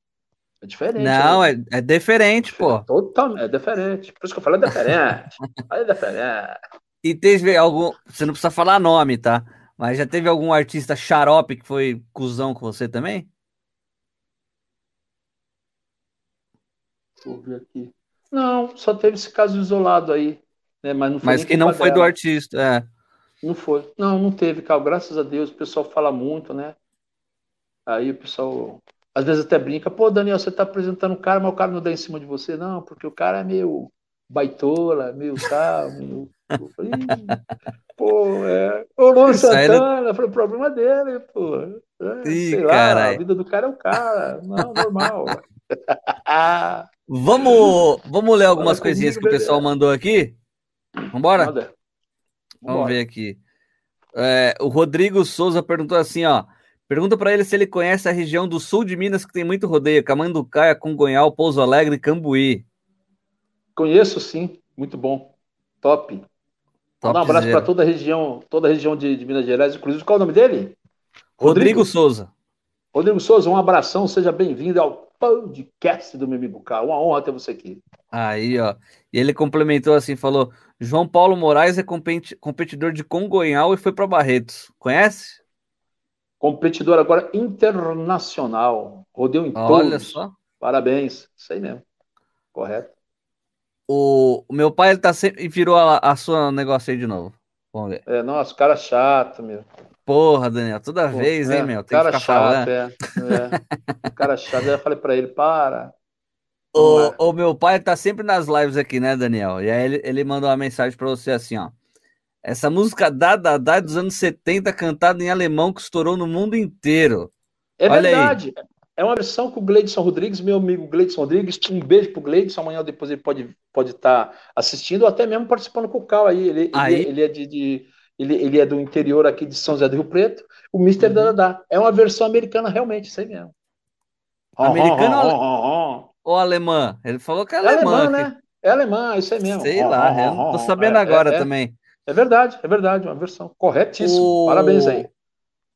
É diferente. Não, né? é, é diferente, pô. Totalmente, é diferente. Por isso que eu falo, é diferente. *laughs* é diferente. E teve algum. Você não precisa falar nome, tá? Mas já teve algum artista xarope que foi cuzão com você também? Deixa eu ver aqui. Não, só teve esse caso isolado aí. Né? Mas, não foi Mas que não foi dela. do artista, é. Não foi. Não, não teve, Cal. Graças a Deus, o pessoal fala muito, né? Aí o pessoal às vezes até brinca, pô, Daniel, você tá apresentando o cara, mas o cara não dá em cima de você. Não, porque o cara é meio baitola, meio tal, meio. *laughs* pô, é. Ô, Luan Santana, não... foi o problema dele, pô. É, Ih, sei lá, a vida do cara é o cara. Não, normal. *laughs* vamos, vamos ler algumas coisinhas que o pessoal mandou aqui? Vambora? Manda. Vamos ver aqui. É, o Rodrigo Souza perguntou assim, ó. Pergunta para ele se ele conhece a região do sul de Minas que tem muito rodeio, Camanducaia, Congonhal, Pouso Alegre e Cambuí. Conheço sim, muito bom. Top. Top um abraço para toda a região, toda a região de, de, Minas Gerais, inclusive. Qual é o nome dele? Rodrigo, Rodrigo Souza. Rodrigo Souza, um abração, seja bem-vindo ao podcast do Mimibucá. Uma honra ter você aqui. Aí, ó. E ele complementou assim, falou: João Paulo Moraes é competidor de Congonhal e foi para Barretos. Conhece? Competidor agora internacional. Rodeu em Olha todos. só. Parabéns. Isso aí mesmo. Correto. O, o meu pai ele tá sempre. E virou a, a sua negócio aí de novo. Vamos ver. É, nossa, cara chato, meu. Porra, Daniel, toda Pô, vez, é, hein, meu? Tem cara que ficar chato, falando. É, é. cara chato. Eu falei pra ele, para. O, o, meu pai tá sempre nas lives aqui, né, Daniel? E aí ele, ele mandou uma mensagem para você assim, ó. Essa música da da da dos anos 70, cantada em alemão, que estourou no mundo inteiro. É Olha verdade. Aí. É uma versão com o Gleidson Rodrigues, meu amigo Gleidson Rodrigues. Um beijo pro Gleidson. Amanhã depois ele pode estar pode tá assistindo, ou até mesmo participando com o Cal aí. Ele, aí? ele, ele é de, de ele, ele, é do interior aqui de São José do Rio Preto. O Mr. Uhum. Dadá. É uma versão americana, realmente, isso aí mesmo. Americana ou, ou alemã? Ele falou que é, é alemã. né? É alemã, isso aí mesmo. Sei lá, eu não tô sabendo é, agora é, também. É verdade, é verdade, uma versão corretíssima. O... Parabéns aí.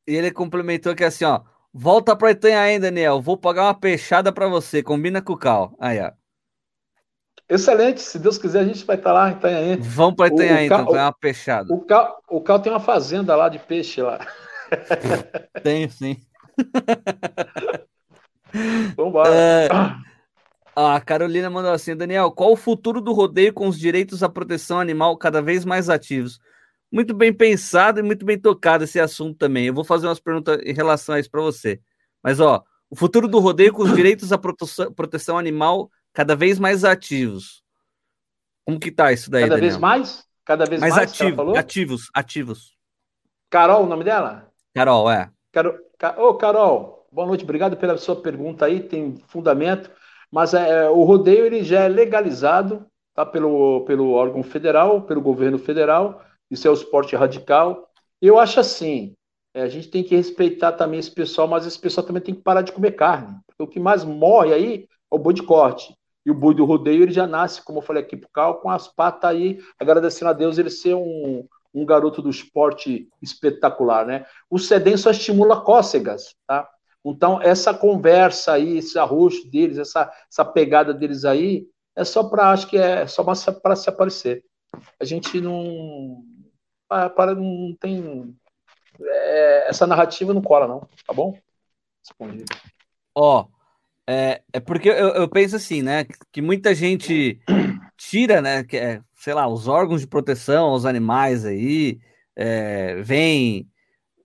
E ele complementou que assim, ó, Volta pra Itanhaém, Daniel. Vou pagar uma peixada para você. Combina com o Cal. Aí, ó. Excelente. Se Deus quiser, a gente vai estar tá lá em Itanhaém. Vamos para Itanhaém, então, pegar uma peixada. O Cal, o Cal tem uma fazenda lá de peixe lá. *laughs* Tem, sim. *laughs* Vambora. É... *laughs* A Carolina mandou assim, Daniel, qual o futuro do rodeio com os direitos à proteção animal cada vez mais ativos? Muito bem pensado e muito bem tocado esse assunto também. Eu vou fazer umas perguntas em relação a isso para você. Mas, ó, o futuro do rodeio com os direitos à proteção, proteção animal cada vez mais ativos. Como que tá isso daí, Cada Daniel? vez mais? Cada vez mais, mais ativo, ativos, ativos. Carol, o nome dela? Carol, é. Carol, Ô, Carol, boa noite, obrigado pela sua pergunta aí, tem fundamento, mas é, o rodeio ele já é legalizado tá, pelo, pelo órgão federal, pelo governo federal, isso é o esporte radical. Eu acho assim, é, a gente tem que respeitar também esse pessoal, mas esse pessoal também tem que parar de comer carne. Porque o que mais morre aí é o boi de corte. E o boi do rodeio, ele já nasce, como eu falei aqui pro Cal, com as patas aí, agradecendo a Deus ele ser um, um garoto do esporte espetacular, né? O sedem só estimula cócegas, tá? Então, essa conversa aí, esse arroxo deles, essa, essa pegada deles aí, é só para, acho que é só para se aparecer. A gente não, para, não tem. É, essa narrativa não cola, não, tá bom? Respondido. Ó, é, é porque eu, eu, penso assim, né? Que muita gente tira, né? Que é, sei lá, os órgãos de proteção aos animais aí, é, vem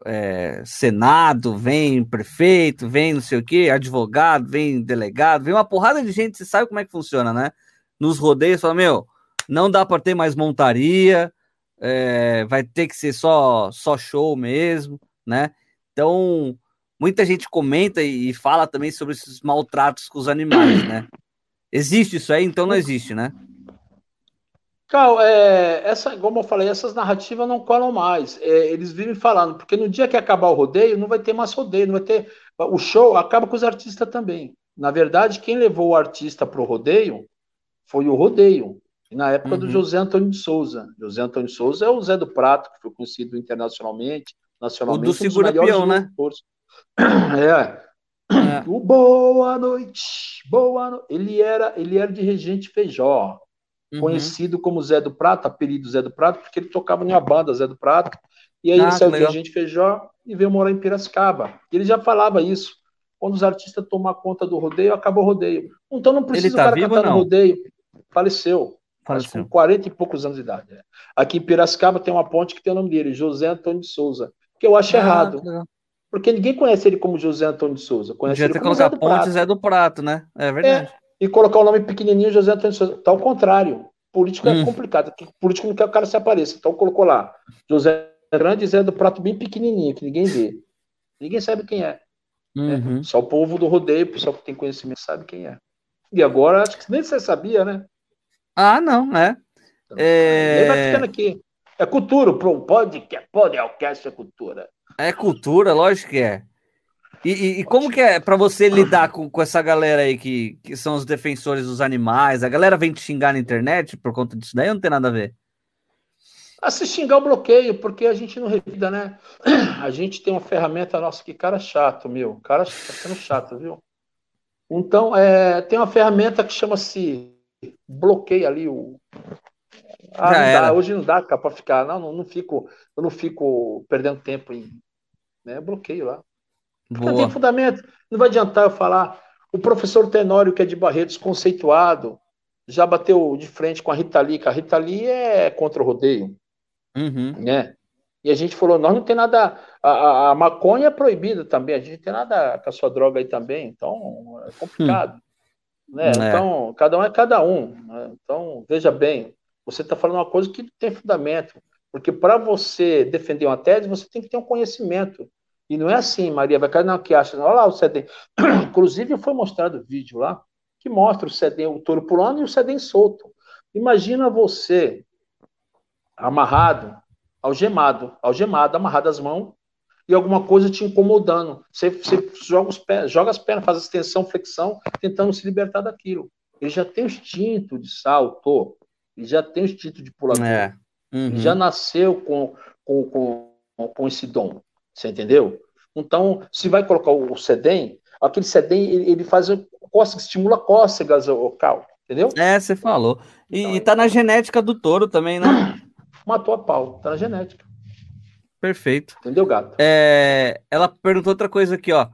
é, Senado, vem prefeito, vem não sei o que, advogado, vem delegado, vem uma porrada de gente, você sabe como é que funciona, né? Nos rodeios, fala, meu, não dá para ter mais montaria, é, vai ter que ser só, só show mesmo, né? Então, muita gente comenta e fala também sobre esses maltratos com os animais, né? Existe isso aí? Então não existe, né? Cal, é, essa, como eu falei, essas narrativas não colam mais. É, eles vivem falando, porque no dia que acabar o rodeio, não vai ter mais rodeio, não vai ter. O show acaba com os artistas também. Na verdade, quem levou o artista para o rodeio foi o rodeio na época uhum. do José Antônio de Souza. José Antônio de Souza é o Zé do Prato, que foi conhecido internacionalmente, nacionalmente. O do segura peão, né? É. é. O boa noite, boa noite. Ele era, ele era de Regente Feijó, uhum. conhecido como Zé do Prato, apelido Zé do Prato, porque ele tocava em uma banda Zé do Prato. E aí ah, ele saiu de Regente Feijó e veio morar em Piracicaba. E ele já falava isso. Quando os artistas tomam conta do rodeio, acaba o rodeio. Então não precisa ele tá o cara vivo, cantar no rodeio. Faleceu. Faleceu. Com 40 e poucos anos de idade. É. Aqui em Piracicaba tem uma ponte que tem o nome dele, José Antônio de Souza, que eu acho ah, errado. Porque ninguém conhece ele como José Antônio de Souza. Conhece Devia ele ter colocado Ponte Zé do Prato, né? É verdade. É, e colocar o nome pequenininho José Antônio Souza. Tá ao contrário. Político é hum. é complicado. Político não quer que o cara se apareça. Então colocou lá José Grande Zé do Prato bem pequenininho, que ninguém vê. Ninguém sabe quem é. Uhum. é. Só o povo do rodeio, o pessoal que tem conhecimento, sabe quem é. E agora, acho que nem você sabia, né? Ah, não, é. Então, é... vai ficando aqui. É cultura, pro podcast, podcast é cultura. É cultura, lógico que é. E, e, e como que é para você lidar com, com essa galera aí que, que são os defensores dos animais? A galera vem te xingar na internet por conta disso daí ou não tem nada a ver? A se xingar o bloqueio, porque a gente não revida, né? *clears throat* A gente tem uma ferramenta, nossa, que cara chato, meu. Cara tá sendo chato, viu? Então, é, tem uma ferramenta que chama-se bloqueia ali o. Ah, não dá, hoje não dá para ficar. Não, não, não, fico, eu não fico perdendo tempo em. Né, bloqueio lá. Não tem fundamento. Não vai adiantar eu falar. O professor Tenório, que é de Barretos, conceituado, já bateu de frente com a Rita Lee, que a Rita Lee é contra o rodeio. Uhum. Né? E a gente falou, nós não tem nada. A, a, maconha é proibida também, a gente não tem nada com a sua droga aí também, então é complicado. Hum. Né? É. Então, cada um é cada um. Né? Então, veja bem, você está falando uma coisa que tem fundamento. Porque para você defender uma tese, você tem que ter um conhecimento. E não é assim, Maria, vai cair na que acha. Olha lá o CEDEM. *clears throat* Inclusive, foi mostrado vídeo lá que mostra o CEDEM, o touro pulando e o CEDEM solto. Imagina você amarrado, algemado, algemado, amarrado as mãos, e alguma coisa te incomodando. Você, você joga, os pés, joga as pernas, faz extensão, flexão, tentando se libertar daquilo. Ele já tem o instinto de salto, ele já tem o instinto de pulador. É. Uhum. Ele já nasceu com, com, com, com esse dom. Você entendeu? Então, se vai colocar o sedem, aquele sedem, ele, ele faz cócegas, estimula cócegas, o cal, entendeu? É, você falou. E, então, e tá na genética do touro também, né? *coughs* Matou a pau, tá na genética. Perfeito. Entendeu, gato? É, ela perguntou outra coisa aqui, ó.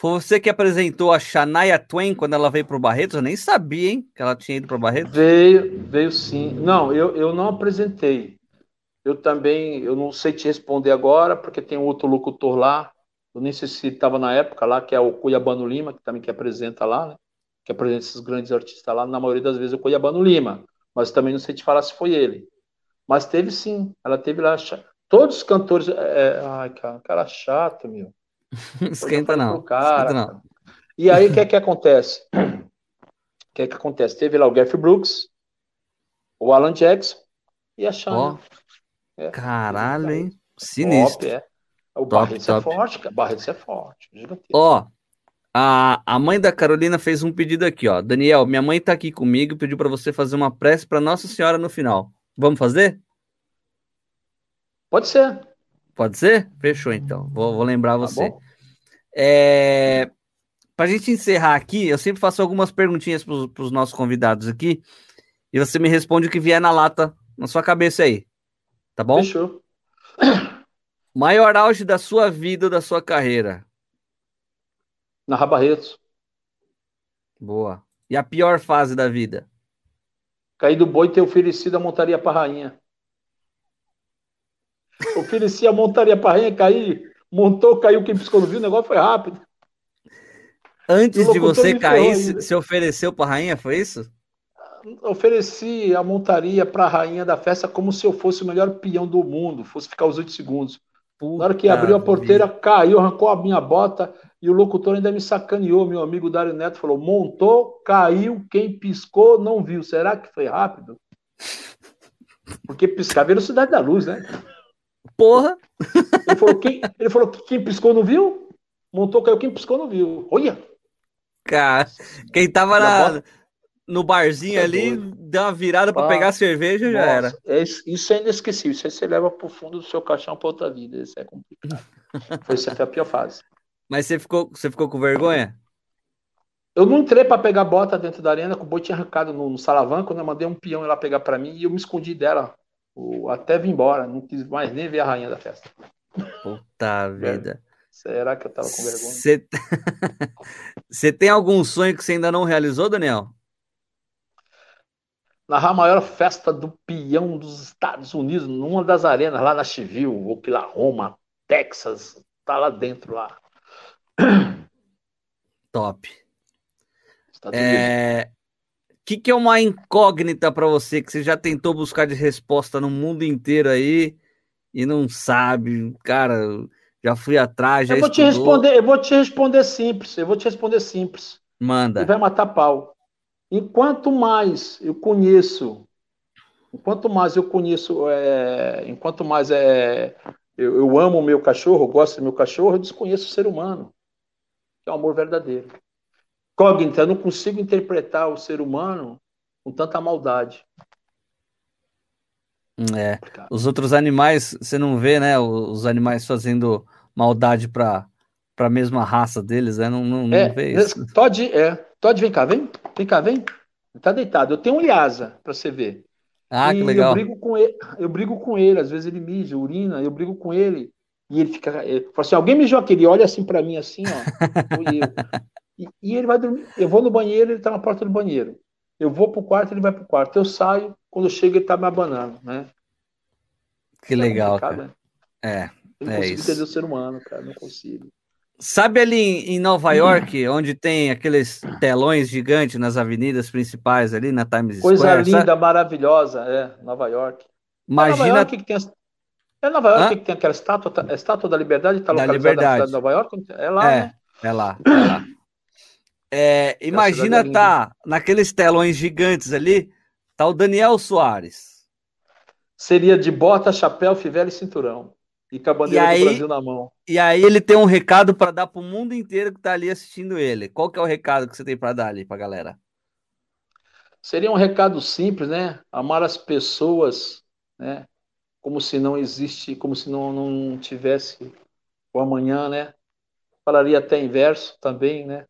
Foi você que apresentou a Shania Twain quando ela veio para o Barretos? Eu nem sabia, hein, que ela tinha ido para o Barretos. Veio, veio sim. Não, eu, eu não apresentei. Eu também, eu não sei te responder agora, porque tem outro locutor lá. Eu nem sei se estava na época lá, que é o Cuiabano Lima, que também que apresenta lá, né? Que apresenta esses grandes artistas lá. Na maioria das vezes é o Cuiabano Lima. Mas também não sei te falar se foi ele. Mas teve sim. Ela teve lá. Todos os cantores. É... é ai, cara, cara chato, meu. *laughs* Esquenta não. Cara, Esquenta não. E aí, o que é que acontece? O que é que acontece? Teve lá o Jeff Brooks, o Alan Jackson e a Shana. Oh, é, caralho, hein? Sinistro. Top, é. O Barreto é forte, cara. Barreto é forte. Ó, a, a mãe da Carolina fez um pedido aqui, ó. Daniel, minha mãe tá aqui comigo, pediu para você fazer uma prece para Nossa Senhora no final. Vamos fazer? Pode ser. Pode ser? Fechou, então. Vou, vou lembrar tá você. É... Para a gente encerrar aqui, eu sempre faço algumas perguntinhas para os nossos convidados aqui e você me responde o que vier na lata, na sua cabeça aí. Tá bom? Fechou. Maior auge da sua vida ou da sua carreira? Na Rabarretos. Boa. E a pior fase da vida? Cair do boi e ter oferecido a montaria para rainha. Ofereci a montaria para rainha, cair, montou, caiu, quem piscou no viu, o negócio foi rápido. Antes de você cair, se ofereceu para rainha, foi isso? Ofereci a montaria para a rainha da festa como se eu fosse o melhor peão do mundo, fosse ficar os oito segundos. Puta Na hora que abriu a porteira, vida. caiu, arrancou a minha bota e o locutor ainda me sacaneou. Meu amigo Dário Neto falou: montou, caiu, quem piscou não viu. Será que foi rápido? Porque piscar é velocidade da luz, né? Porra! Ele falou, quem, ele falou que quem piscou não viu? Montou, caiu, quem piscou não viu. Olha! Cara, quem tava na, no barzinho é ali, doido. deu uma virada para pegar a cerveja já era. É, isso é inesquecível. Isso aí você leva pro fundo do seu caixão para outra vida. Isso é complicado. *laughs* foi, essa foi a pior fase. Mas você ficou, você ficou com vergonha? Eu não entrei para pegar bota dentro da arena, que o boi tinha arrancado no, no salavanco, né? Mandei um peão ir lá pegar para mim e eu me escondi dela até vir embora, não quis mais nem ver a rainha da festa. Puta *laughs* vida. Será que eu tava com vergonha? Você *laughs* tem algum sonho que você ainda não realizou, Daniel? Narrar a maior festa do peão dos Estados Unidos, numa das arenas, lá na Chivil, Oklahoma, Texas, tá lá dentro lá. *clears throat* Top. É, que, que é uma incógnita para você que você já tentou buscar de resposta no mundo inteiro aí e não sabe, cara? Já fui atrás, já eu vou estudou. te responder, eu vou te responder simples, eu vou te responder simples. Manda. E vai matar pau. Enquanto mais eu conheço, enquanto mais eu conheço, é, enquanto mais é, eu, eu amo o meu cachorro, gosto do meu cachorro, eu desconheço o ser humano, que é o amor verdadeiro incógnita, eu não consigo interpretar o ser humano com tanta maldade. É. Os outros animais, você não vê, né? Os animais fazendo maldade para a mesma raça deles, né? Não, não, é, não vê isso. Todd, é. Todd, vem cá, vem. Vem cá, vem. Tá deitado. Eu tenho um Lhasa para você ver. Ah, e que legal. Eu brigo, com ele, eu brigo com ele, às vezes ele mija, urina, eu brigo com ele. E ele fica. Ele fala assim: alguém mijou aquele, olha assim para mim, assim, ó. *laughs* E, e, ele vai dormir. Eu vou no banheiro, ele está na porta do banheiro. Eu vou para o quarto, ele vai para o quarto. Eu saio, quando eu chego, ele está me abanando, né? Que legal, cara. Né? É, eu não é consigo isso. entender o ser humano, cara, não consigo. Sabe ali em Nova York, onde tem aqueles telões gigantes nas avenidas principais ali na Times Coisa Square? Coisa linda, sabe? maravilhosa, é, Nova York. Imagina... É Nova York que tem, é Nova York que tem aquela estátua, a estátua da Liberdade, está localizada liberdade. na cidade de Nova York? É lá, é, né? É lá, *clears throat* é lá. É, imagina tá naqueles telões gigantes ali, tá o Daniel Soares. Seria de bota, chapéu, fivela e cinturão. E com a bandeira aí, do Brasil na mão. E aí ele tem um recado para dar para o mundo inteiro que tá ali assistindo ele. Qual que é o recado que você tem para dar ali para galera? Seria um recado simples, né? Amar as pessoas, né? Como se não existe, como se não, não tivesse o amanhã, né? Falaria até inverso também, né?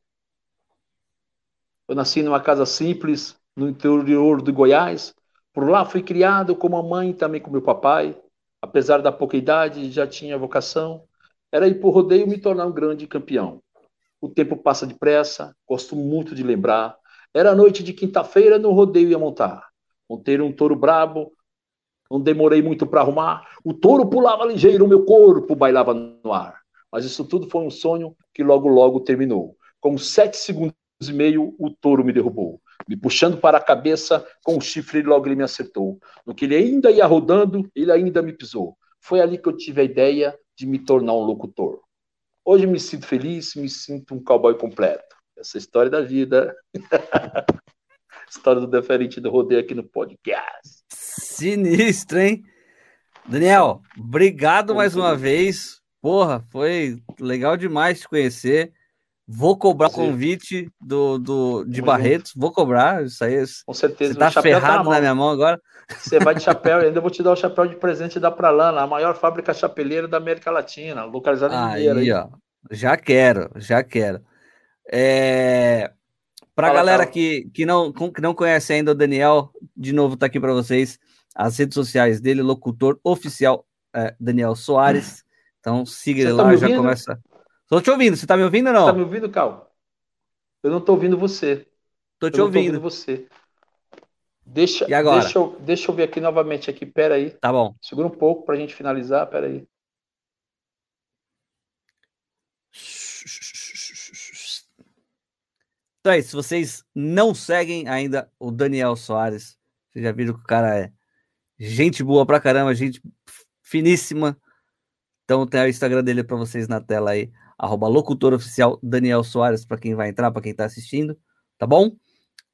Eu nasci numa casa simples, no interior do Goiás. Por lá fui criado com a mãe e também com meu papai. Apesar da pouca idade, já tinha vocação. Era ir para o rodeio me tornar um grande campeão. O tempo passa depressa, gosto muito de lembrar. Era noite de quinta-feira, no rodeio ia montar. Montei um touro brabo, não demorei muito para arrumar. O touro pulava ligeiro, meu corpo bailava no ar. Mas isso tudo foi um sonho que logo, logo terminou. Com sete segundos e meio, o touro me derrubou. Me puxando para a cabeça, com o chifre, logo ele me acertou. No que ele ainda ia rodando, ele ainda me pisou. Foi ali que eu tive a ideia de me tornar um locutor. Hoje me sinto feliz, me sinto um cowboy completo. Essa é história da vida. *laughs* história do deferente do rodeio aqui no podcast. Sinistro, hein? Daniel, obrigado mais uma vez. Porra, foi legal demais te conhecer. Vou cobrar o convite do, do, de Barretos, vou cobrar. Isso aí. Com certeza. Você tá ferrado tá na, na, minha mão agora. Você vai de chapéu, *laughs* ainda vou te dar o chapéu de presente da Pralana, a maior fábrica chapeleira da América Latina, localizada em Mineiro. Aí, ó. Já quero, já quero. É... Para a galera que, que, não, que não conhece ainda o Daniel, de novo tá aqui para vocês as redes sociais dele, locutor oficial é, Daniel Soares. *clears throat* Então siga ele tá lá, já começa. Estou te ouvindo, você está me ouvindo ou não? Está me ouvindo, Cal? Eu não estou ouvindo você. Estou te ouvindo. ouvindo você. Deixa, e agora? Deixa eu, deixa eu ver aqui novamente aqui, pera aí. Tá bom. Segura um pouco para a gente finalizar, pera aí. Então é isso, se vocês não seguem ainda o Daniel Soares, vocês já viram que o cara é gente boa pra caramba, gente finíssima. Então tem o Instagram dele para vocês na tela aí, arroba locutor oficial Daniel Soares, para quem vai entrar, para quem está assistindo, tá bom?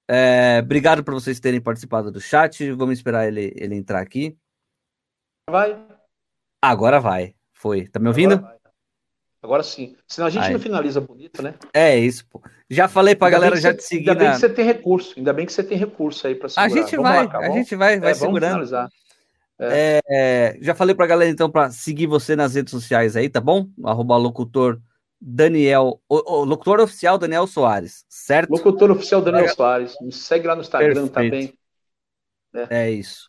É, obrigado por vocês terem participado do chat. Vamos esperar ele, ele entrar aqui. Vai. Agora vai. Foi. Tá me ouvindo? Agora, Agora sim. Senão a gente Aí. não finaliza bonito, né? É isso, pô. Já falei pra ainda galera já te seguir. Ainda na... bem que você tem recurso. Ainda bem que você tem recurso aí para segurar. A gente vamos vai, lá, a gente vai, vai é, segurando. É. É, já falei pra galera então para seguir você nas redes sociais aí, tá bom? Arroba locutor Daniel, o, o, locutor oficial Daniel Soares, certo? Locutor oficial Daniel Soares. Me segue lá no Instagram Perfeito. também. É. é isso.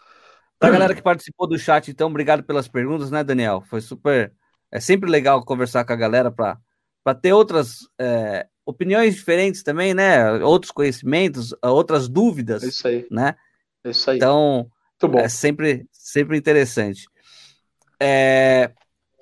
Pra galera que participou do chat, então, obrigado pelas perguntas, né, Daniel? Foi super. É sempre legal conversar com a galera para ter outras é, opiniões diferentes também, né? Outros conhecimentos, outras dúvidas. É isso aí. Né? É isso aí. Então, é sempre, sempre interessante. É,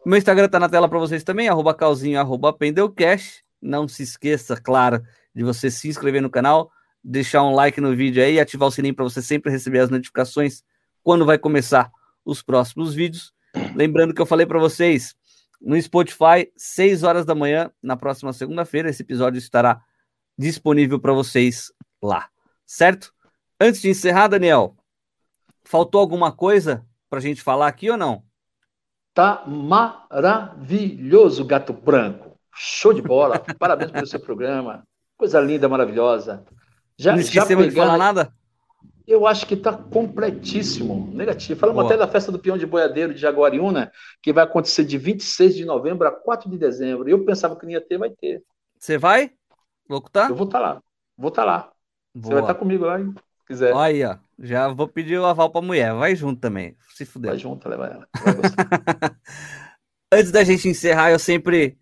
meu Instagram tá na tela para vocês também, arroba calzinho, arroba pendelcast. Não se esqueça, claro, de você se inscrever no canal, deixar um like no vídeo aí ativar o sininho para você sempre receber as notificações quando vai começar os próximos vídeos. Lembrando que eu falei para vocês no Spotify, 6 horas da manhã, na próxima segunda-feira, esse episódio estará disponível para vocês lá, certo? Antes de encerrar, Daniel, faltou alguma coisa para a gente falar aqui ou não? Tá maravilhoso, gato branco. Show de bola. *laughs* Parabéns pelo seu programa. Coisa linda, maravilhosa. Já, Não esquecemos já pegando... de falar nada? Eu acho que está completíssimo. Negativo. Falamos Boa. até da festa do peão de boiadeiro de Jaguariúna, que vai acontecer de 26 de novembro a 4 de dezembro. Eu pensava que não ia ter, vai ter. Você vai? Locutar? Eu vou estar tá lá. Vou estar tá lá. Boa. Você vai estar tá comigo lá, hein? Se quiser. Olha aí, ó. Já vou pedir o aval pra mulher. Vai junto também. Se fuder. Vai junto, leva ela. *laughs* Antes da gente encerrar, eu sempre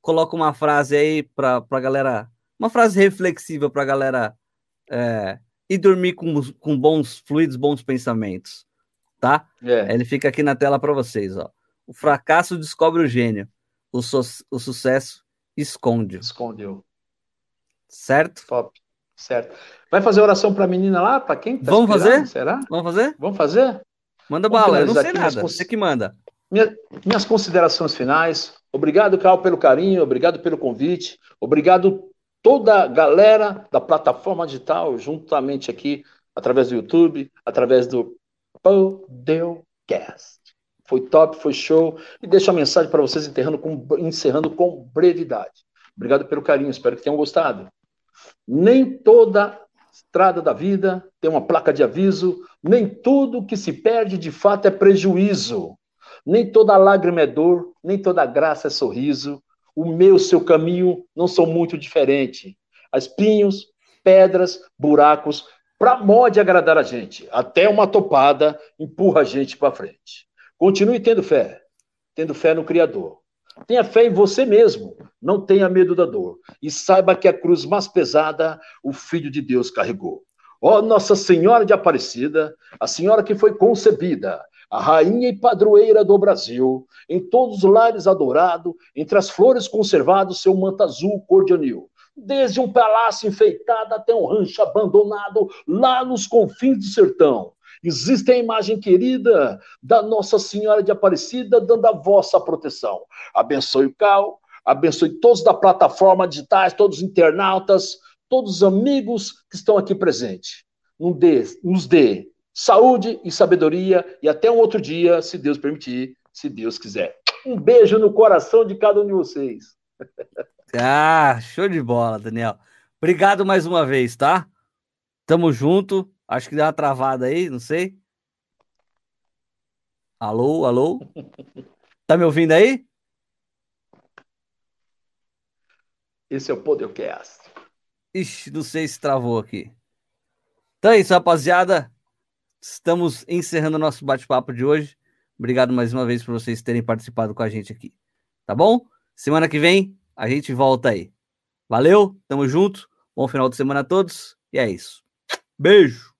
coloco uma frase aí pra, pra galera. Uma frase reflexiva pra galera é, ir dormir com, com bons fluidos, bons pensamentos. Tá? É. Ele fica aqui na tela para vocês, ó. O fracasso descobre o gênio. O, su o sucesso esconde. Escondeu. Certo? Top. Certo. Vai fazer oração para a menina lá? Para quem? Tá Vamos fazer? Será? Vamos fazer? Vamos fazer? Manda Vamos bala, eu não sei nada. Você que manda. Minha, minhas considerações finais. Obrigado, Carl, pelo carinho, obrigado pelo convite, obrigado toda a galera da plataforma digital, juntamente aqui, através do YouTube, através do Podelcast. Foi top, foi show. E deixo a mensagem para vocês encerrando com, encerrando com brevidade. Obrigado pelo carinho, espero que tenham gostado. Nem toda estrada da vida tem uma placa de aviso, nem tudo que se perde de fato é prejuízo. Nem toda lágrima é dor, nem toda graça é sorriso. O meu, seu caminho não são muito diferentes. Espinhos, pedras, buracos, para mod agradar a gente. Até uma topada empurra a gente para frente. Continue tendo fé, tendo fé no Criador. Tenha fé em você mesmo, não tenha medo da dor. E saiba que a cruz mais pesada o Filho de Deus carregou. Ó Nossa Senhora de Aparecida, a senhora que foi concebida, a rainha e padroeira do Brasil, em todos os lares adorado, entre as flores conservado seu manto azul cor de anil. Desde um palácio enfeitado até um rancho abandonado lá nos confins do sertão. Existe a imagem querida da Nossa Senhora de Aparecida dando a vossa proteção. Abençoe o Cal, abençoe todos da plataforma digitais, todos os internautas, todos os amigos que estão aqui presentes. Nos dê, nos dê saúde e sabedoria e até um outro dia, se Deus permitir, se Deus quiser. Um beijo no coração de cada um de vocês. *laughs* Ah, show de bola, Daniel. Obrigado mais uma vez, tá? Tamo junto. Acho que deu uma travada aí, não sei. Alô, alô? Tá me ouvindo aí? Esse é o Podcast. Ixi, não sei se travou aqui. Então é isso, rapaziada. Estamos encerrando o nosso bate-papo de hoje. Obrigado mais uma vez por vocês terem participado com a gente aqui. Tá bom? Semana que vem a gente volta aí. Valeu, tamo junto. Bom final de semana a todos. E é isso. Beijo.